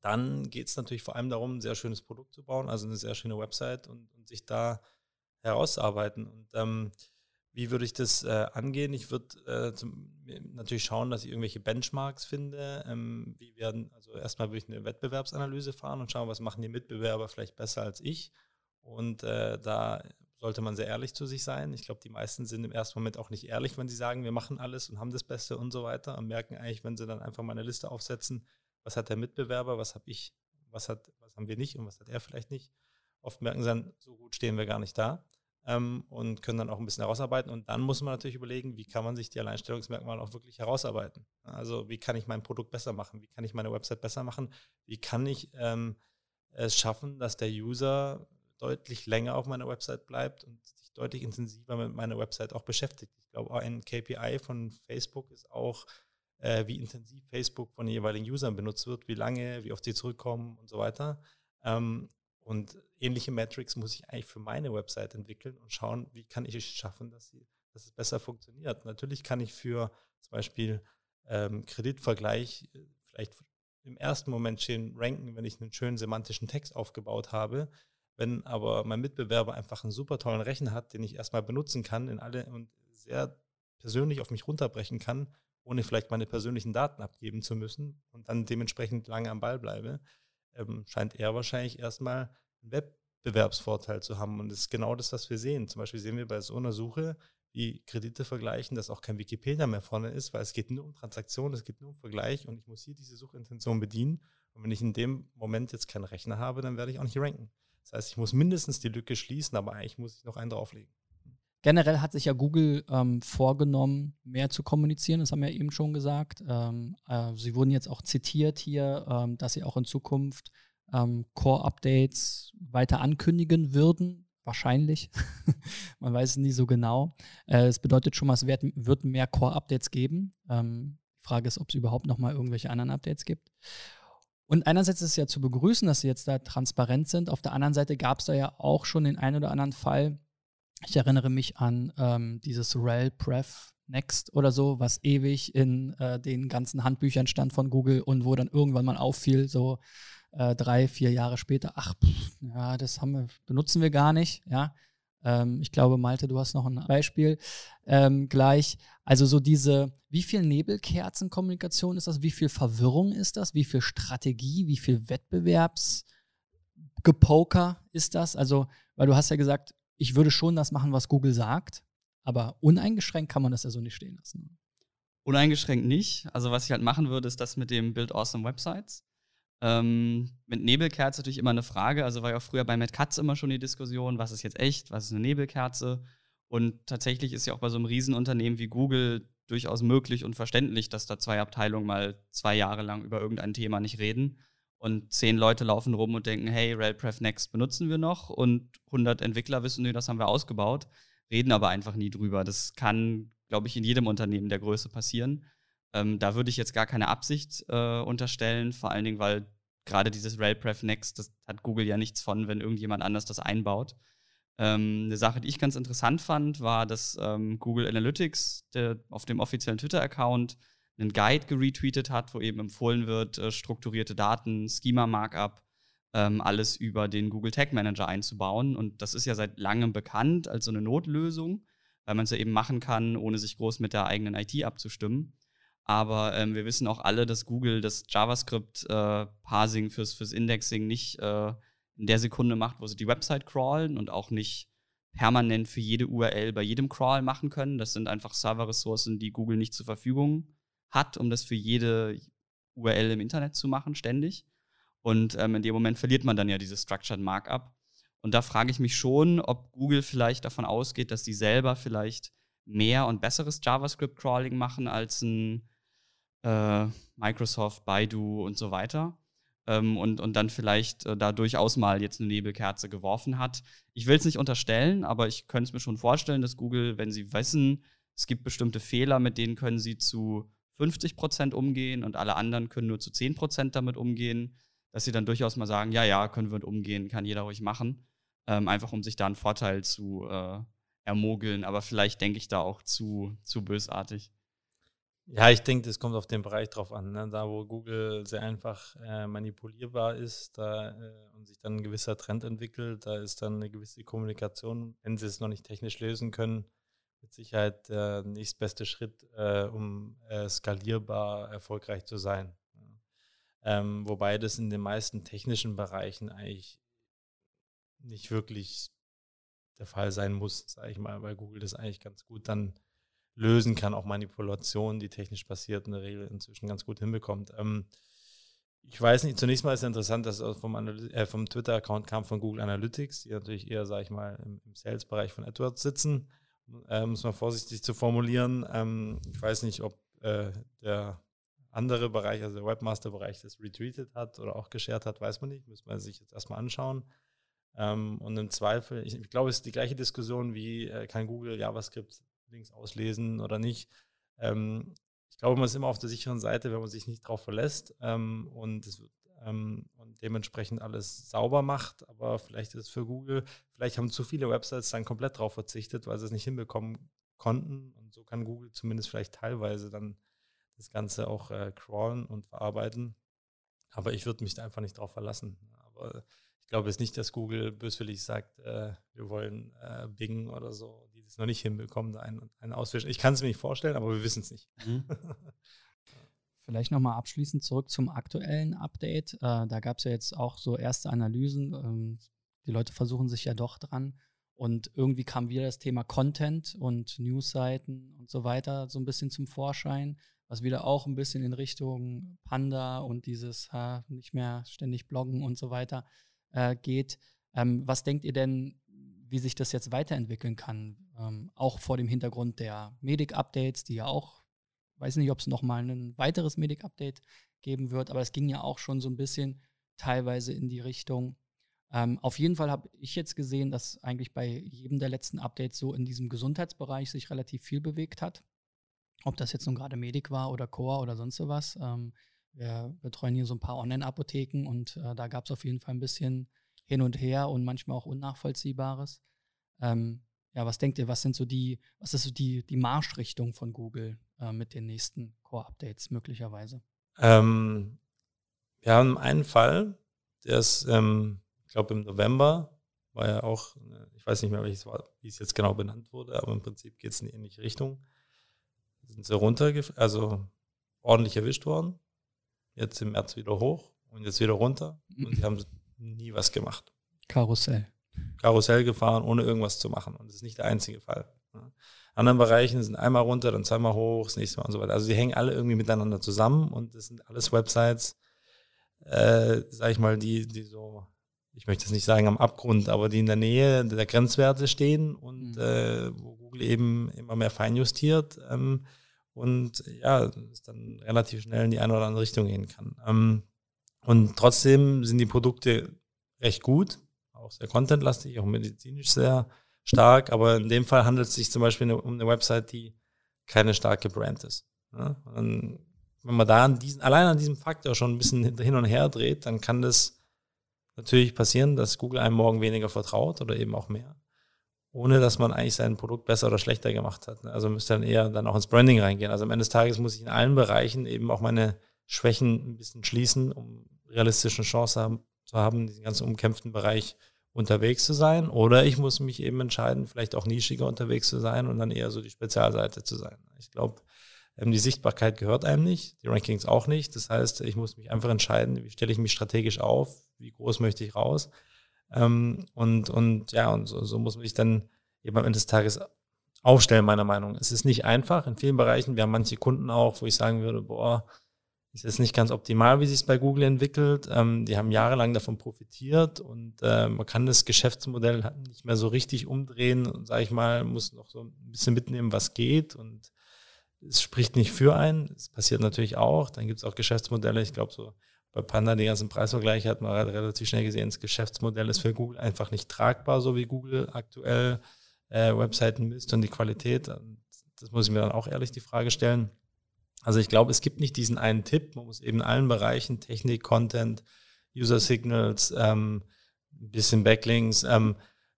dann geht es natürlich vor allem darum, ein sehr schönes Produkt zu bauen, also eine sehr schöne Website und, und sich da herauszuarbeiten. Und ähm, wie würde ich das äh, angehen? Ich würde äh, natürlich schauen, dass ich irgendwelche Benchmarks finde. Ähm, wie werden, also erstmal würde ich eine Wettbewerbsanalyse fahren und schauen, was machen die Mitbewerber vielleicht besser als ich. Und äh, da sollte man sehr ehrlich zu sich sein. Ich glaube, die meisten sind im ersten Moment auch nicht ehrlich, wenn sie sagen, wir machen alles und haben das Beste und so weiter und merken eigentlich, wenn sie dann einfach mal eine Liste aufsetzen, was hat der Mitbewerber, was habe ich, was, hat, was haben wir nicht und was hat er vielleicht nicht. Oft merken sie dann, so gut stehen wir gar nicht da ähm, und können dann auch ein bisschen herausarbeiten. Und dann muss man natürlich überlegen, wie kann man sich die Alleinstellungsmerkmale auch wirklich herausarbeiten. Also wie kann ich mein Produkt besser machen, wie kann ich meine Website besser machen, wie kann ich ähm, es schaffen, dass der User deutlich länger auf meiner Website bleibt und sich deutlich intensiver mit meiner Website auch beschäftigt. Ich glaube, ein KPI von Facebook ist auch, äh, wie intensiv Facebook von den jeweiligen Usern benutzt wird, wie lange, wie oft sie zurückkommen und so weiter. Ähm, und ähnliche Metrics muss ich eigentlich für meine Website entwickeln und schauen, wie kann ich es schaffen, dass, sie, dass es besser funktioniert. Natürlich kann ich für zum Beispiel ähm, Kreditvergleich äh, vielleicht im ersten Moment schön ranken, wenn ich einen schönen semantischen Text aufgebaut habe. Wenn aber mein Mitbewerber einfach einen super tollen Rechner hat, den ich erstmal benutzen kann in alle und sehr persönlich auf mich runterbrechen kann, ohne vielleicht meine persönlichen Daten abgeben zu müssen und dann dementsprechend lange am Ball bleibe, ähm, scheint er wahrscheinlich erstmal einen Wettbewerbsvorteil zu haben. Und das ist genau das, was wir sehen. Zum Beispiel sehen wir bei so einer Suche, wie Kredite vergleichen, dass auch kein Wikipedia mehr vorne ist, weil es geht nur um Transaktionen, es geht nur um Vergleich und ich muss hier diese Suchintention bedienen. Und wenn ich in dem Moment jetzt keinen Rechner habe, dann werde ich auch nicht ranken. Das heißt, ich muss mindestens die Lücke schließen, aber eigentlich muss ich noch einen drauflegen. Generell hat sich ja Google ähm, vorgenommen, mehr zu kommunizieren. Das haben wir eben schon gesagt. Ähm, äh, sie wurden jetzt auch zitiert hier, ähm, dass sie auch in Zukunft ähm, Core-Updates weiter ankündigen würden. Wahrscheinlich. Man weiß es nie so genau. Äh, es bedeutet schon mal, es wird, wird mehr Core-Updates geben. Ähm, die Frage ist, ob es überhaupt noch mal irgendwelche anderen Updates gibt. Und einerseits ist es ja zu begrüßen, dass sie jetzt da transparent sind. Auf der anderen Seite gab es da ja auch schon den einen oder anderen Fall, ich erinnere mich an ähm, dieses Rel Pref Next oder so, was ewig in äh, den ganzen Handbüchern stand von Google und wo dann irgendwann mal auffiel, so äh, drei, vier Jahre später, ach, pff, ja, das wir, benutzen wir gar nicht, ja. Ähm, ich glaube, Malte, du hast noch ein Beispiel ähm, gleich. Also so diese, wie viel Nebelkerzenkommunikation ist das? Wie viel Verwirrung ist das? Wie viel Strategie? Wie viel Wettbewerbsgepoker ist das? Also, weil du hast ja gesagt, ich würde schon das machen, was Google sagt, aber uneingeschränkt kann man das ja so nicht stehen lassen. Uneingeschränkt nicht. Also was ich halt machen würde, ist das mit dem Build Awesome Websites. Ähm, mit Nebelkerze natürlich immer eine Frage. Also war ja auch früher bei Matt Katz immer schon die Diskussion, was ist jetzt echt, was ist eine Nebelkerze? Und tatsächlich ist ja auch bei so einem Riesenunternehmen wie Google durchaus möglich und verständlich, dass da zwei Abteilungen mal zwei Jahre lang über irgendein Thema nicht reden und zehn Leute laufen rum und denken, hey, RailPref Next benutzen wir noch und 100 Entwickler wissen, nee, das haben wir ausgebaut, reden aber einfach nie drüber. Das kann, glaube ich, in jedem Unternehmen der Größe passieren. Ähm, da würde ich jetzt gar keine Absicht äh, unterstellen, vor allen Dingen, weil gerade dieses RailPref Next, das hat Google ja nichts von, wenn irgendjemand anders das einbaut. Ähm, eine Sache, die ich ganz interessant fand, war, dass ähm, Google Analytics der, auf dem offiziellen Twitter-Account einen Guide geretweetet hat, wo eben empfohlen wird, äh, strukturierte Daten, Schema-Markup, ähm, alles über den Google Tag Manager einzubauen. Und das ist ja seit langem bekannt als so eine Notlösung, weil man es ja eben machen kann, ohne sich groß mit der eigenen IT abzustimmen. Aber ähm, wir wissen auch alle, dass Google das JavaScript-Parsing äh, fürs, fürs Indexing nicht äh, in der Sekunde macht, wo sie die Website crawlen und auch nicht permanent für jede URL bei jedem Crawl machen können. Das sind einfach Serverressourcen, die Google nicht zur Verfügung hat, um das für jede URL im Internet zu machen, ständig. Und ähm, in dem Moment verliert man dann ja dieses Structured Markup. Und da frage ich mich schon, ob Google vielleicht davon ausgeht, dass sie selber vielleicht mehr und besseres JavaScript-Crawling machen als ein äh, Microsoft, Baidu und so weiter. Ähm, und, und dann vielleicht äh, da durchaus mal jetzt eine Nebelkerze geworfen hat. Ich will es nicht unterstellen, aber ich könnte es mir schon vorstellen, dass Google, wenn sie wissen, es gibt bestimmte Fehler, mit denen können sie zu 50 Prozent umgehen und alle anderen können nur zu 10 Prozent damit umgehen, dass sie dann durchaus mal sagen, ja, ja, können wir mit umgehen, kann jeder ruhig machen ähm, einfach um sich da einen Vorteil zu äh, ermogeln. Aber vielleicht denke ich da auch zu, zu bösartig. Ja, ich denke, das kommt auf den Bereich drauf an. Ne? Da, wo Google sehr einfach äh, manipulierbar ist da, äh, und sich dann ein gewisser Trend entwickelt, da ist dann eine gewisse Kommunikation, wenn sie es noch nicht technisch lösen können, mit Sicherheit der nächstbeste Schritt, äh, um äh, skalierbar erfolgreich zu sein. Ähm, wobei das in den meisten technischen Bereichen eigentlich nicht wirklich der Fall sein muss, sage ich mal, weil Google das eigentlich ganz gut dann lösen kann, auch Manipulationen, die technisch passiert, in der Regel inzwischen ganz gut hinbekommt. Ähm, ich weiß nicht, zunächst mal ist es interessant, dass es vom, äh, vom Twitter-Account kam von Google Analytics, die natürlich eher, sage ich mal, im, Sales-Bereich von AdWords sitzen, äh, muss man vorsichtig zu formulieren. Ähm, ich weiß nicht, ob äh, der andere Bereich, also der Webmaster-Bereich, das retweetet hat oder auch geshared hat, weiß man nicht, muss man sich jetzt erstmal anschauen. Ähm, und im Zweifel, ich, ich, glaube, es ist die gleiche Diskussion wie, äh, kann Google JavaScript links auslesen oder nicht. Ähm, ich glaube, man ist immer auf der sicheren Seite, wenn man sich nicht darauf verlässt ähm, und, es, ähm, und dementsprechend alles sauber macht. Aber vielleicht ist es für Google, vielleicht haben zu viele Websites dann komplett darauf verzichtet, weil sie es nicht hinbekommen konnten. Und so kann Google zumindest vielleicht teilweise dann das Ganze auch äh, crawlen und verarbeiten. Aber ich würde mich da einfach nicht drauf verlassen. Aber ich glaube jetzt nicht, dass Google böswillig sagt, äh, wir wollen äh, Bing oder so, die das noch nicht hinbekommen, einen, einen auswischen. Ich kann es mir nicht vorstellen, aber wir wissen es nicht. Mhm. Vielleicht nochmal abschließend zurück zum aktuellen Update. Äh, da gab es ja jetzt auch so erste Analysen. Ähm, die Leute versuchen sich ja doch dran. Und irgendwie kam wieder das Thema Content und Newsseiten und so weiter so ein bisschen zum Vorschein, was wieder auch ein bisschen in Richtung Panda und dieses ha, nicht mehr ständig bloggen und so weiter äh, geht. Ähm, was denkt ihr denn, wie sich das jetzt weiterentwickeln kann? Ähm, auch vor dem Hintergrund der Medic-Updates, die ja auch, weiß nicht, ob es nochmal ein weiteres Medic-Update geben wird, aber es ging ja auch schon so ein bisschen teilweise in die Richtung. Ähm, auf jeden Fall habe ich jetzt gesehen, dass eigentlich bei jedem der letzten Updates so in diesem Gesundheitsbereich sich relativ viel bewegt hat. Ob das jetzt nun gerade Medic war oder Core oder sonst sowas. Ähm, wir betreuen hier so ein paar Online-Apotheken und äh, da gab es auf jeden Fall ein bisschen hin und her und manchmal auch Unnachvollziehbares. Ähm, ja, was denkt ihr, was sind so die, was ist so die, die Marschrichtung von Google äh, mit den nächsten Core-Updates möglicherweise? Ähm, wir haben einen Fall, der ist, ähm, ich glaube, im November war ja auch, ich weiß nicht mehr, welches war, wie es jetzt genau benannt wurde, aber im Prinzip geht es in die ähnliche Richtung. Sind sie runter, also ordentlich erwischt worden jetzt im März wieder hoch und jetzt wieder runter und die haben nie was gemacht. Karussell. Karussell gefahren, ohne irgendwas zu machen. Und das ist nicht der einzige Fall. Anderen Bereichen sind einmal runter, dann zweimal hoch, das nächste Mal und so weiter. Also die hängen alle irgendwie miteinander zusammen und das sind alles Websites, äh, sag ich mal, die, die so, ich möchte es nicht sagen am Abgrund, aber die in der Nähe der Grenzwerte stehen und mhm. äh, wo Google eben immer mehr feinjustiert. Ähm, und ja, es dann relativ schnell in die eine oder andere Richtung gehen kann. Ähm, und trotzdem sind die Produkte recht gut, auch sehr contentlastig, auch medizinisch sehr stark, aber in dem Fall handelt es sich zum Beispiel um eine Website, die keine starke Brand ist. Ja? wenn man da an diesen, allein an diesem Faktor schon ein bisschen hin und her dreht, dann kann das natürlich passieren, dass Google einem morgen weniger vertraut oder eben auch mehr ohne dass man eigentlich sein Produkt besser oder schlechter gemacht hat. Also müsste dann eher dann auch ins Branding reingehen. Also am Ende des Tages muss ich in allen Bereichen eben auch meine Schwächen ein bisschen schließen, um realistische Chance haben, zu haben, in diesem ganzen umkämpften Bereich unterwegs zu sein. Oder ich muss mich eben entscheiden, vielleicht auch nischiger unterwegs zu sein und dann eher so die Spezialseite zu sein. Ich glaube, ähm, die Sichtbarkeit gehört einem nicht, die Rankings auch nicht. Das heißt, ich muss mich einfach entscheiden, wie stelle ich mich strategisch auf, wie groß möchte ich raus. Ähm, und, und ja, und so, so muss sich dann eben am Ende des Tages aufstellen, meiner Meinung. Es ist nicht einfach in vielen Bereichen. Wir haben manche Kunden auch, wo ich sagen würde, boah, ist jetzt nicht ganz optimal, wie sich es bei Google entwickelt. Ähm, die haben jahrelang davon profitiert und äh, man kann das Geschäftsmodell nicht mehr so richtig umdrehen und sage ich mal, muss noch so ein bisschen mitnehmen, was geht und es spricht nicht für einen. Es passiert natürlich auch. Dann gibt es auch Geschäftsmodelle. Ich glaube, so bei Panda die ganzen Preisvergleiche hat man relativ schnell gesehen, das Geschäftsmodell ist für Google einfach nicht tragbar, so wie Google aktuell äh, Webseiten misst und die Qualität. Das muss ich mir dann auch ehrlich die Frage stellen. Also ich glaube, es gibt nicht diesen einen Tipp. Man muss eben in allen Bereichen, Technik, Content, User Signals, ähm, ein bisschen Backlinks, ähm,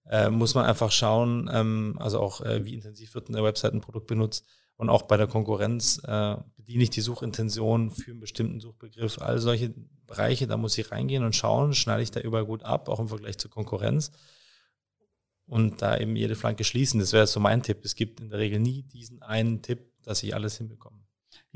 äh, muss man einfach schauen, ähm, also auch äh, wie intensiv wird eine Website ein Produkt benutzt und auch bei der Konkurrenz äh, bediene ich die Suchintention für einen bestimmten Suchbegriff. All solche Bereiche, da muss ich reingehen und schauen, schneide ich da überall gut ab, auch im Vergleich zur Konkurrenz. Und da eben jede Flanke schließen, das wäre so mein Tipp. Es gibt in der Regel nie diesen einen Tipp, dass ich alles hinbekomme.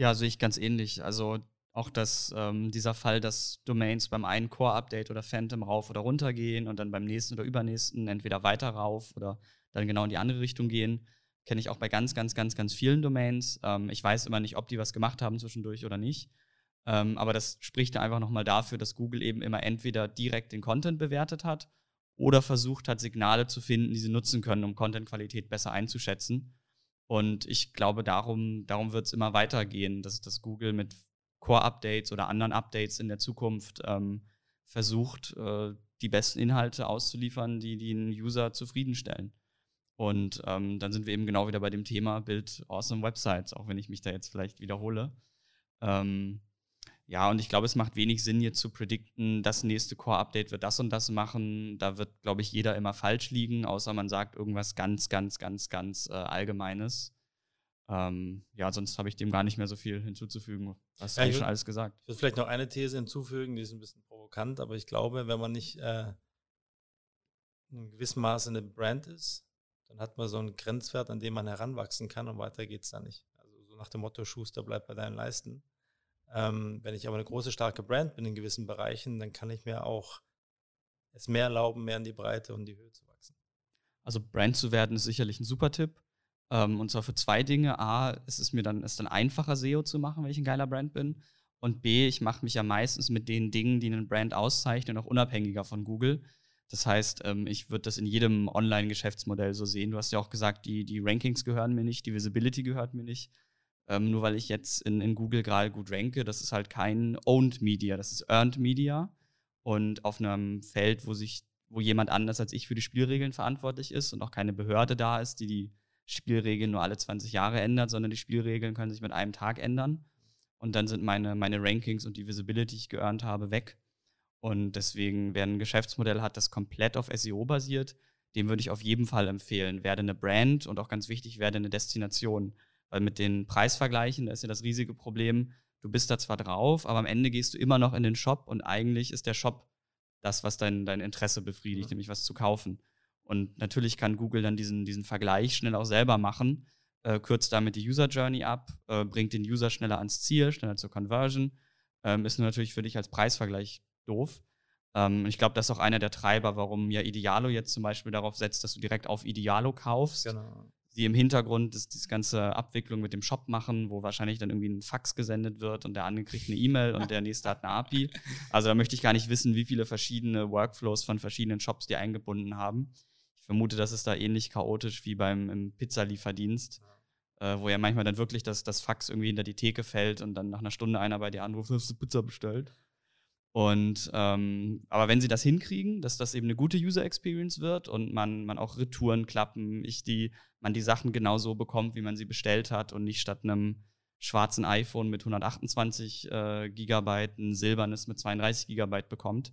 Ja, sehe ich ganz ähnlich. Also auch dass ähm, dieser Fall, dass Domains beim einen Core-Update oder Phantom rauf oder runter gehen und dann beim nächsten oder übernächsten entweder weiter rauf oder dann genau in die andere Richtung gehen, kenne ich auch bei ganz, ganz, ganz, ganz vielen Domains. Ähm, ich weiß immer nicht, ob die was gemacht haben zwischendurch oder nicht. Ähm, aber das spricht ja einfach nochmal dafür, dass Google eben immer entweder direkt den Content bewertet hat oder versucht hat, Signale zu finden, die sie nutzen können, um Content-Qualität besser einzuschätzen. Und ich glaube, darum, darum wird es immer weitergehen, dass, dass Google mit Core-Updates oder anderen Updates in der Zukunft ähm, versucht, äh, die besten Inhalte auszuliefern, die den User zufriedenstellen. Und ähm, dann sind wir eben genau wieder bei dem Thema Build Awesome Websites, auch wenn ich mich da jetzt vielleicht wiederhole. Ähm, ja, und ich glaube, es macht wenig Sinn, jetzt zu predikten, das nächste Core-Update wird das und das machen. Da wird, glaube ich, jeder immer falsch liegen, außer man sagt irgendwas ganz, ganz, ganz, ganz äh, Allgemeines. Ähm, ja, sonst habe ich dem gar nicht mehr so viel hinzuzufügen. Hast du ja, schon alles gesagt. Ich würde vielleicht noch eine These hinzufügen, die ist ein bisschen provokant, aber ich glaube, wenn man nicht äh, in gewissem Maße eine Brand ist, dann hat man so einen Grenzwert, an dem man heranwachsen kann und weiter geht es da nicht. Also so nach dem Motto, Schuster bleibt bei deinen Leisten. Ähm, wenn ich aber eine große, starke Brand bin in gewissen Bereichen, dann kann ich mir auch es mehr erlauben, mehr in die Breite und die Höhe zu wachsen. Also Brand zu werden ist sicherlich ein super Tipp. Ähm, und zwar für zwei Dinge. A, es ist mir dann, ist dann einfacher, SEO zu machen, wenn ich ein geiler Brand bin. Und B, ich mache mich ja meistens mit den Dingen, die einen Brand auszeichnen, auch unabhängiger von Google. Das heißt, ähm, ich würde das in jedem Online-Geschäftsmodell so sehen. Du hast ja auch gesagt, die, die Rankings gehören mir nicht, die Visibility gehört mir nicht. Ähm, nur weil ich jetzt in, in Google gerade gut ranke, das ist halt kein Owned Media, das ist Earned Media. Und auf einem Feld, wo sich, wo jemand anders als ich für die Spielregeln verantwortlich ist und auch keine Behörde da ist, die die Spielregeln nur alle 20 Jahre ändert, sondern die Spielregeln können sich mit einem Tag ändern. Und dann sind meine, meine Rankings und die Visibility, die ich geearnt habe, weg. Und deswegen, wer ein Geschäftsmodell hat, das komplett auf SEO basiert, dem würde ich auf jeden Fall empfehlen. Werde eine Brand und auch ganz wichtig, werde eine Destination. Weil mit den Preisvergleichen, da ist ja das riesige Problem, du bist da zwar drauf, aber am Ende gehst du immer noch in den Shop und eigentlich ist der Shop das, was dein, dein Interesse befriedigt, mhm. nämlich was zu kaufen. Und natürlich kann Google dann diesen, diesen Vergleich schnell auch selber machen, äh, kürzt damit die User Journey ab, äh, bringt den User schneller ans Ziel, schneller zur Conversion. Ähm, ist natürlich für dich als Preisvergleich doof. Ähm, ich glaube, das ist auch einer der Treiber, warum ja Idealo jetzt zum Beispiel darauf setzt, dass du direkt auf Idealo kaufst. Genau die im Hintergrund das, diese ganze Abwicklung mit dem Shop machen, wo wahrscheinlich dann irgendwie ein Fax gesendet wird und der andere kriegt eine E-Mail und der nächste hat eine API. Also da möchte ich gar nicht wissen, wie viele verschiedene Workflows von verschiedenen Shops die eingebunden haben. Ich vermute, das ist da ähnlich chaotisch wie beim Pizzalieferdienst, äh, wo ja manchmal dann wirklich das, das Fax irgendwie hinter die Theke fällt und dann nach einer Stunde einer bei dir anruft, hast du Pizza bestellt? Und ähm, aber wenn sie das hinkriegen, dass das eben eine gute User Experience wird und man, man auch Retouren klappen, ich die, man die Sachen genau so bekommt, wie man sie bestellt hat und nicht statt einem schwarzen iPhone mit 128 äh, Gigabyte ein silbernes mit 32 Gigabyte bekommt.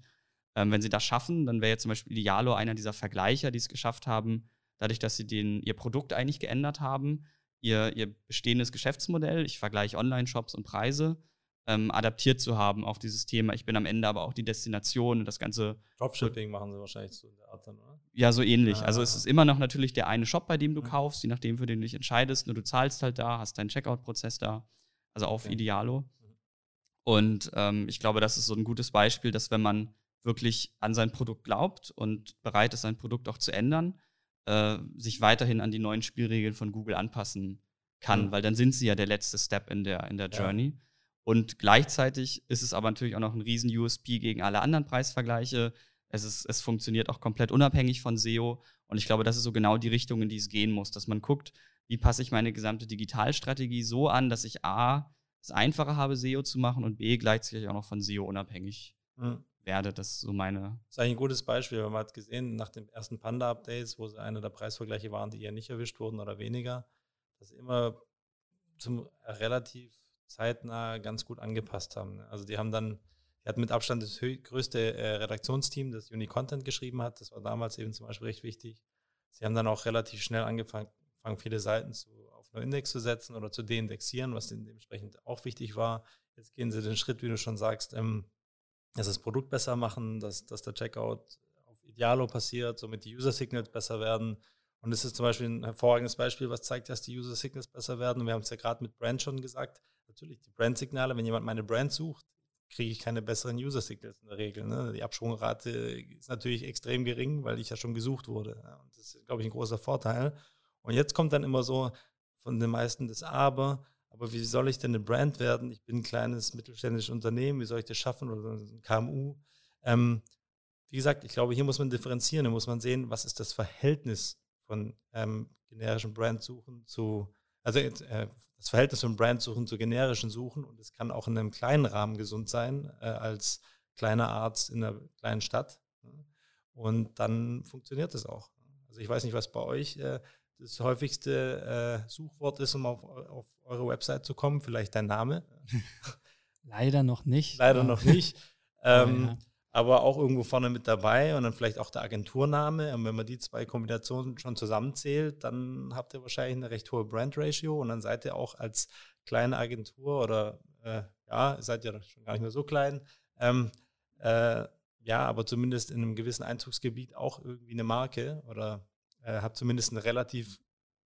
Ähm, wenn sie das schaffen, dann wäre jetzt zum Beispiel Idealo einer dieser Vergleicher, die es geschafft haben, dadurch, dass sie den, ihr Produkt eigentlich geändert haben, ihr, ihr bestehendes Geschäftsmodell, ich vergleiche Online-Shops und Preise, ähm, adaptiert zu haben auf dieses Thema. Ich bin am Ende aber auch die Destination und das ganze. Dropshipping machen sie wahrscheinlich so in der Art dann, oder? Ja, so ähnlich. Ah. Also es ist immer noch natürlich der eine Shop, bei dem du mhm. kaufst, je nachdem, für den du dich entscheidest. Nur du zahlst halt da, hast deinen Checkout-Prozess da, also auf okay. Idealo. Mhm. Und ähm, ich glaube, das ist so ein gutes Beispiel, dass wenn man wirklich an sein Produkt glaubt und bereit ist, sein Produkt auch zu ändern, äh, sich weiterhin an die neuen Spielregeln von Google anpassen kann, mhm. weil dann sind sie ja der letzte Step in der, in der Journey. Ja. Und gleichzeitig ist es aber natürlich auch noch ein riesen USP gegen alle anderen Preisvergleiche. Es, ist, es funktioniert auch komplett unabhängig von SEO. Und ich glaube, das ist so genau die Richtung, in die es gehen muss, dass man guckt, wie passe ich meine gesamte Digitalstrategie so an, dass ich A, es einfacher habe, SEO zu machen und B, gleichzeitig auch noch von SEO unabhängig mhm. werde. Das ist so meine. Das ist eigentlich ein gutes Beispiel. Man hat gesehen, nach den ersten Panda-Updates, wo sie einer der Preisvergleiche waren, die eher nicht erwischt wurden oder weniger, dass immer zum relativ zeitnah ganz gut angepasst haben. Also die haben dann, die hatten mit Abstand das größte äh, Redaktionsteam, das Uni Content geschrieben hat. Das war damals eben zum Beispiel recht wichtig. Sie haben dann auch relativ schnell angefangen, viele Seiten zu, auf einen Index zu setzen oder zu deindexieren, was dementsprechend auch wichtig war. Jetzt gehen sie den Schritt, wie du schon sagst, ähm, dass das Produkt besser machen, dass, dass der Checkout auf Idealo passiert, somit die User Signals besser werden. Und das ist zum Beispiel ein hervorragendes Beispiel, was zeigt, dass die User Signals besser werden. Und wir haben es ja gerade mit Brand schon gesagt. Natürlich, die Brand-Signale, wenn jemand meine Brand sucht, kriege ich keine besseren User Signals in der Regel. Ne? Die Abschwungrate ist natürlich extrem gering, weil ich ja schon gesucht wurde. Und das ist, glaube ich, ein großer Vorteil. Und jetzt kommt dann immer so von den meisten das Aber. Aber wie soll ich denn eine Brand werden? Ich bin ein kleines mittelständisches Unternehmen. Wie soll ich das schaffen? Oder ein KMU? Ähm, wie gesagt, ich glaube, hier muss man differenzieren. Da muss man sehen, was ist das Verhältnis von ähm, generischen Brandsuchen zu, also äh, das Verhältnis von Brandsuchen zu generischen Suchen. Und es kann auch in einem kleinen Rahmen gesund sein, äh, als kleiner Arzt in einer kleinen Stadt. Und dann funktioniert es auch. Also ich weiß nicht, was bei euch äh, das häufigste äh, Suchwort ist, um auf, auf, eure Website zu kommen? Vielleicht dein Name? Leider noch nicht. Leider noch nicht. ähm, ja. Aber auch irgendwo vorne mit dabei und dann vielleicht auch der Agenturname. Und wenn man die zwei Kombinationen schon zusammenzählt, dann habt ihr wahrscheinlich eine recht hohe Brand-Ratio und dann seid ihr auch als kleine Agentur oder äh, ja, seid ihr schon gar nicht mehr so klein. Ähm, äh, ja, aber zumindest in einem gewissen Einzugsgebiet auch irgendwie eine Marke oder äh, habt zumindest einen relativ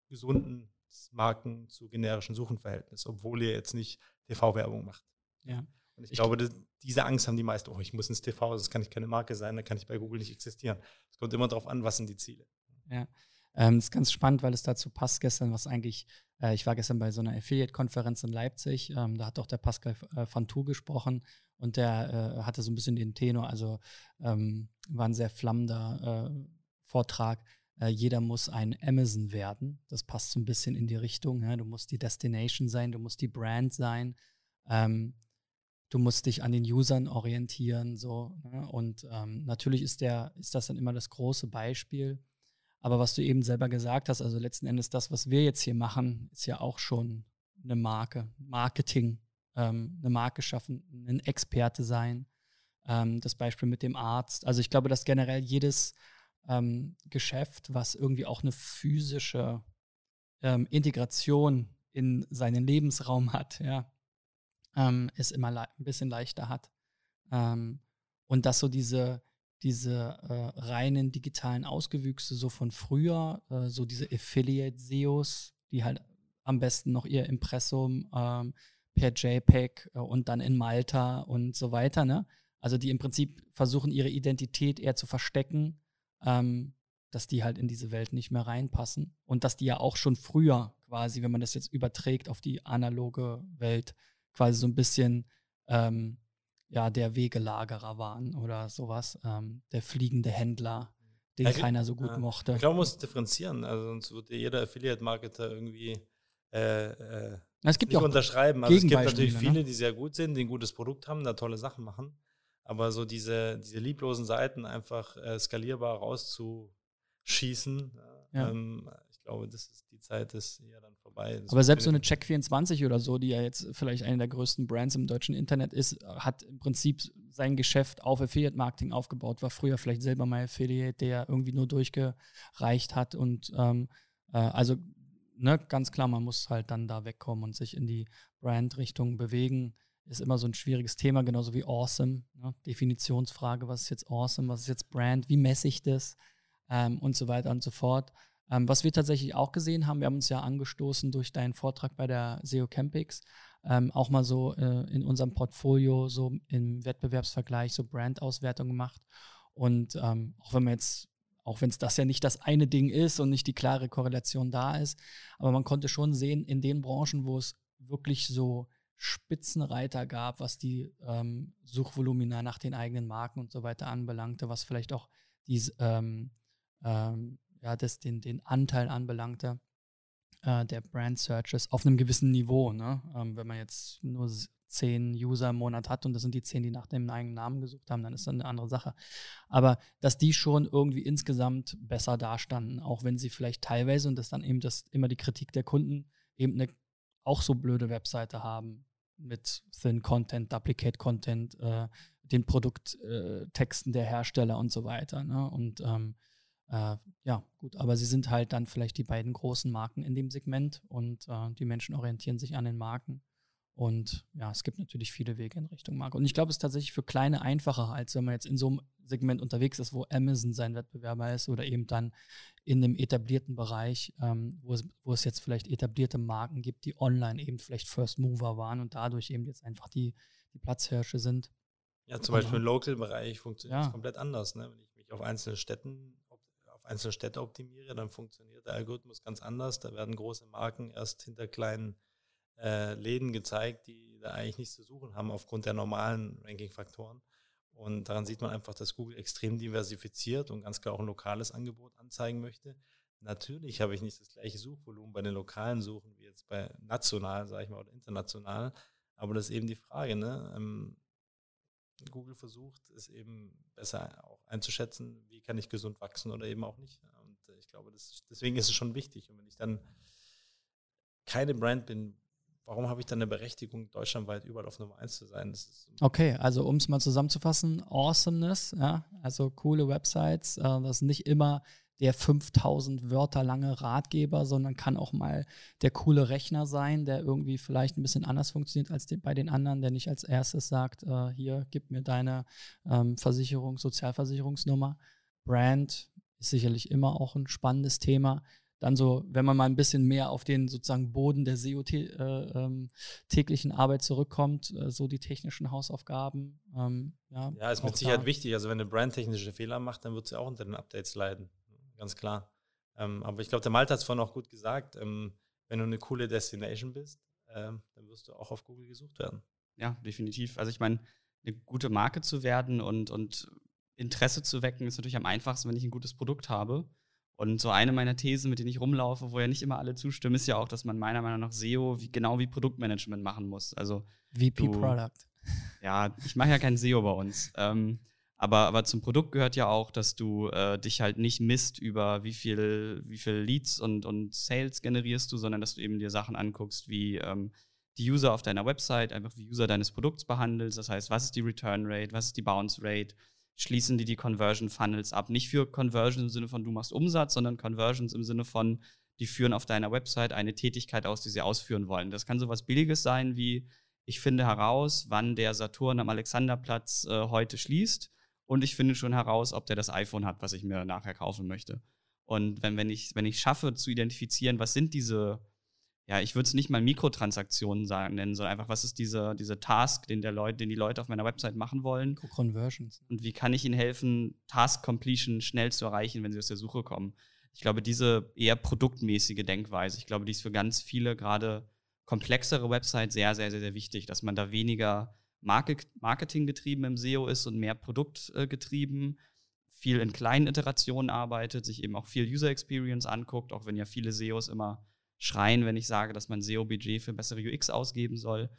gesunden Marken zu generischen Suchenverhältnis, obwohl ihr jetzt nicht TV-Werbung macht. Ja. Und ich, ich glaube, das, diese Angst haben die meisten, oh, ich muss ins TV, das kann ich keine Marke sein, dann kann ich bei Google nicht existieren. Es kommt immer darauf an, was sind die Ziele. Ja. Ähm, das ist ganz spannend, weil es dazu passt gestern, was eigentlich, äh, ich war gestern bei so einer Affiliate-Konferenz in Leipzig, ähm, da hat auch der Pascal äh, Fantou gesprochen und der äh, hatte so ein bisschen den Tenor, also ähm, war ein sehr flammender äh, Vortrag, äh, jeder muss ein Amazon werden. Das passt so ein bisschen in die Richtung. Ja? Du musst die Destination sein, du musst die Brand sein. Ähm, du musst dich an den Usern orientieren. So, ne? Und ähm, natürlich ist, der, ist das dann immer das große Beispiel. Aber was du eben selber gesagt hast, also letzten Endes das, was wir jetzt hier machen, ist ja auch schon eine Marke, Marketing, ähm, eine Marke schaffen, ein Experte sein. Ähm, das Beispiel mit dem Arzt. Also ich glaube, dass generell jedes ähm, Geschäft, was irgendwie auch eine physische ähm, Integration in seinen Lebensraum hat, ja, ähm, es immer ein bisschen leichter hat. Ähm, und dass so diese, diese äh, reinen digitalen Ausgewüchse so von früher, äh, so diese Affiliate-SEOs, die halt am besten noch ihr Impressum ähm, per JPEG äh, und dann in Malta und so weiter, ne? Also die im Prinzip versuchen, ihre Identität eher zu verstecken ähm, dass die halt in diese Welt nicht mehr reinpassen und dass die ja auch schon früher quasi, wenn man das jetzt überträgt auf die analoge Welt, quasi so ein bisschen ähm, ja der Wegelagerer waren oder sowas, ähm, der fliegende Händler, den ja, keiner so gut ja. mochte. Ich glaube, man muss differenzieren, also sonst würde jeder Affiliate-Marketer irgendwie äh, äh, es gibt nicht ja unterschreiben. Also es gibt natürlich ne? viele, die sehr gut sind, die ein gutes Produkt haben, da tolle Sachen machen. Aber so diese, diese lieblosen Seiten einfach äh, skalierbar rauszuschießen, ja. ähm, glaube, das ist die Zeit ist ja dann vorbei. Das Aber selbst so eine Check24 oder so, die ja jetzt vielleicht eine der größten Brands im deutschen Internet ist, hat im Prinzip sein Geschäft auf Affiliate-Marketing aufgebaut, war früher vielleicht selber mal Affiliate, der irgendwie nur durchgereicht hat und ähm, äh, also ne, ganz klar, man muss halt dann da wegkommen und sich in die Brand-Richtung bewegen ist immer so ein schwieriges Thema, genauso wie Awesome. Ne? Definitionsfrage, was ist jetzt Awesome, was ist jetzt Brand, wie messe ich das ähm, und so weiter und so fort. Ähm, was wir tatsächlich auch gesehen haben, wir haben uns ja angestoßen durch deinen Vortrag bei der SEO Campix, ähm, auch mal so äh, in unserem Portfolio so im Wettbewerbsvergleich so Brand-Auswertung gemacht. Und ähm, auch wenn man jetzt Auch wenn es das ja nicht das eine Ding ist und nicht die klare Korrelation da ist. Aber man konnte schon sehen, in den Branchen, wo es wirklich so Spitzenreiter gab, was die ähm, Suchvolumina nach den eigenen Marken und so weiter anbelangte, was vielleicht auch dies, ähm, ähm, ja, das, den, den Anteil anbelangte äh, der Brand Searches auf einem gewissen Niveau. Ne? Ähm, wenn man jetzt nur zehn User im Monat hat und das sind die zehn, die nach dem eigenen Namen gesucht haben, dann ist das eine andere Sache. Aber dass die schon irgendwie insgesamt besser dastanden, auch wenn sie vielleicht teilweise, und das dann eben das immer die Kritik der Kunden, eben eine auch so blöde Webseite haben mit Thin Content, Duplicate Content, äh, den Produkttexten äh, der Hersteller und so weiter. Ne? Und ähm, äh, ja, gut, aber sie sind halt dann vielleicht die beiden großen Marken in dem Segment und äh, die Menschen orientieren sich an den Marken. Und ja, es gibt natürlich viele Wege in Richtung Marke. Und ich glaube, es ist tatsächlich für Kleine einfacher, als wenn man jetzt in so einem Segment unterwegs ist, wo Amazon sein Wettbewerber ist oder eben dann in einem etablierten Bereich, ähm, wo, es, wo es jetzt vielleicht etablierte Marken gibt, die online eben vielleicht First Mover waren und dadurch eben jetzt einfach die, die Platzhirsche sind. Ja, zum Beispiel im Local-Bereich funktioniert es ja. komplett anders. Ne? Wenn ich mich auf einzelne Städten einzelne Städte optimiere, dann funktioniert der Algorithmus ganz anders. Da werden große Marken erst hinter kleinen äh, Läden gezeigt, die da eigentlich nichts zu suchen haben aufgrund der normalen Ranking-Faktoren. Und daran sieht man einfach, dass Google extrem diversifiziert und ganz klar auch ein lokales Angebot anzeigen möchte. Natürlich habe ich nicht das gleiche Suchvolumen bei den lokalen Suchen wie jetzt bei national, sage ich mal, oder international. Aber das ist eben die Frage. Ne? Ähm, Google versucht es eben besser auch einzuschätzen, wie kann ich gesund wachsen oder eben auch nicht. Und ich glaube, das, deswegen ist es schon wichtig. Und wenn ich dann keine Brand bin, warum habe ich dann eine Berechtigung, deutschlandweit überall auf Nummer 1 zu sein? okay, also um es mal zusammenzufassen, Awesomeness, ja, also coole Websites, äh, das ist nicht immer der 5000 Wörter lange Ratgeber, sondern kann auch mal der coole Rechner sein, der irgendwie vielleicht ein bisschen anders funktioniert als bei den anderen, der nicht als erstes sagt, äh, hier, gib mir deine ähm, Versicherung, Sozialversicherungsnummer. Brand ist sicherlich immer auch ein spannendes Thema dann so, wenn man mal ein bisschen mehr auf den sozusagen Boden der SEO äh, ähm, täglichen Arbeit zurückkommt, äh, so die technischen Hausaufgaben. Ähm, ja, ja, ist mit Sicherheit wichtig. Also wenn eine Brand technische Fehler macht, dann wird sie auch unter den Updates leiden. Ganz klar. Ähm, aber ich glaube, der Malte hat es vorhin auch gut gesagt. Ähm, wenn du eine coole Destination bist, ähm, dann wirst du auch auf Google gesucht werden. Ja, definitiv. Also ich meine, eine gute Marke zu werden und, und Interesse zu wecken, ist natürlich am einfachsten, wenn ich ein gutes Produkt habe. Und so eine meiner Thesen, mit denen ich rumlaufe, wo ja nicht immer alle zustimmen, ist ja auch, dass man meiner Meinung nach SEO wie, genau wie Produktmanagement machen muss. Also VP du, Product. Ja, ich mache ja kein SEO bei uns. Ähm, aber, aber zum Produkt gehört ja auch, dass du äh, dich halt nicht misst über wie viel, wie viel Leads und, und Sales generierst du, sondern dass du eben dir Sachen anguckst, wie ähm, die User auf deiner Website, einfach wie User deines Produkts behandelst. Das heißt, was ist die Return Rate, was ist die Bounce Rate, schließen die die Conversion Funnels ab. Nicht für Conversions im Sinne von du machst Umsatz, sondern Conversions im Sinne von die führen auf deiner Website eine Tätigkeit aus, die sie ausführen wollen. Das kann sowas Billiges sein wie ich finde heraus, wann der Saturn am Alexanderplatz äh, heute schließt und ich finde schon heraus, ob der das iPhone hat, was ich mir nachher kaufen möchte. Und wenn, wenn, ich, wenn ich schaffe zu identifizieren, was sind diese ja, ich würde es nicht mal Mikrotransaktionen sagen, nennen, sondern einfach, was ist dieser diese Task, den, der Leute, den die Leute auf meiner Website machen wollen. Conversions. Und wie kann ich ihnen helfen, Task Completion schnell zu erreichen, wenn sie aus der Suche kommen. Ich glaube, diese eher produktmäßige Denkweise, ich glaube, die ist für ganz viele gerade komplexere Websites sehr, sehr, sehr, sehr wichtig, dass man da weniger Marketing getrieben im SEO ist und mehr produktgetrieben, viel in kleinen Iterationen arbeitet, sich eben auch viel User Experience anguckt, auch wenn ja viele SEOs immer schreien, wenn ich sage, dass man SEO-Budget für bessere UX ausgeben soll.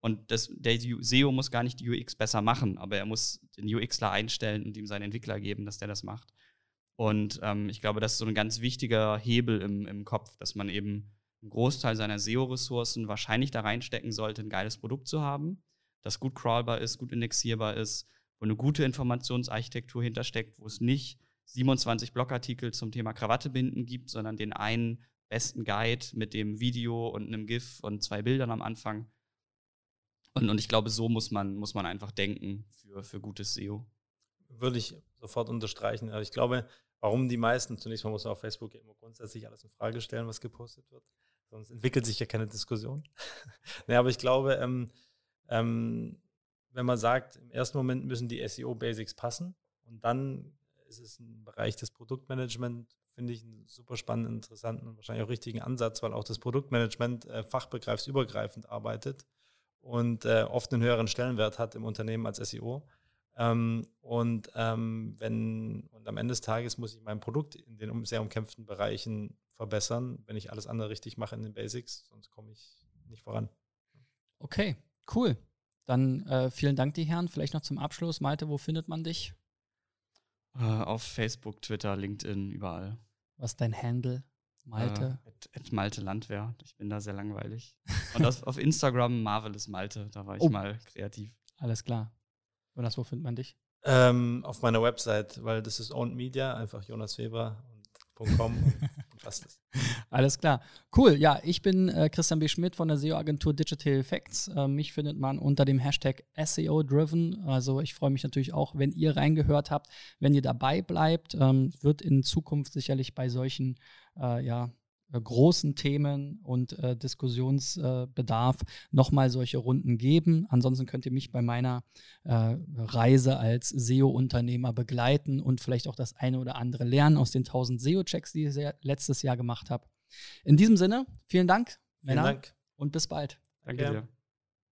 Und das, der SEO muss gar nicht die UX besser machen, aber er muss den UXler einstellen und ihm seinen Entwickler geben, dass der das macht. Und ähm, ich glaube, das ist so ein ganz wichtiger Hebel im, im Kopf, dass man eben einen Großteil seiner SEO-Ressourcen wahrscheinlich da reinstecken sollte, ein geiles Produkt zu haben, das gut crawlbar ist, gut indexierbar ist, wo eine gute Informationsarchitektur hintersteckt, wo es nicht 27 Blogartikel zum Thema Krawatte binden gibt, sondern den einen besten Guide mit dem Video und einem GIF und zwei Bildern am Anfang. Und, und ich glaube, so muss man, muss man einfach denken für, für gutes SEO. Würde ich sofort unterstreichen. Also ich glaube, warum die meisten, zunächst mal muss man auf Facebook ja immer grundsätzlich alles in Frage stellen, was gepostet wird. Sonst entwickelt sich ja keine Diskussion. nee, aber ich glaube, ähm, ähm, wenn man sagt, im ersten Moment müssen die SEO-Basics passen und dann ist es ein Bereich des Produktmanagement, finde ich einen super spannenden, interessanten und wahrscheinlich auch richtigen Ansatz, weil auch das Produktmanagement äh, fachbegreifsübergreifend arbeitet und äh, oft einen höheren Stellenwert hat im Unternehmen als SEO. Ähm, und ähm, wenn und am Ende des Tages muss ich mein Produkt in den sehr umkämpften Bereichen verbessern, wenn ich alles andere richtig mache in den Basics, sonst komme ich nicht voran. Okay, cool. Dann äh, vielen Dank, die Herren. Vielleicht noch zum Abschluss. Malte, wo findet man dich? Äh, auf Facebook, Twitter, LinkedIn, überall. Was ist dein Handle? Malte? Äh, at, at Malte Landwehr. Ich bin da sehr langweilig. Und auf, auf Instagram Marvelous Malte. Da war ich oh. mal kreativ. Alles klar. Jonas, wo findet man dich? Ähm, auf meiner Website, weil das ist Owned Media, einfach Jonas Weber .com und. Alles klar. Cool. Ja, ich bin äh, Christian B. Schmidt von der SEO-Agentur Digital Effects. Äh, mich findet man unter dem Hashtag SEO-Driven. Also ich freue mich natürlich auch, wenn ihr reingehört habt, wenn ihr dabei bleibt. Ähm, wird in Zukunft sicherlich bei solchen äh, ja, großen Themen und äh, Diskussionsbedarf äh, nochmal solche Runden geben. Ansonsten könnt ihr mich bei meiner äh, Reise als SEO-Unternehmer begleiten und vielleicht auch das eine oder andere lernen aus den 1000 SEO-Checks, die ich letztes Jahr gemacht habe. In diesem Sinne, vielen Dank, vielen Männer, Dank. und bis bald. Danke dir.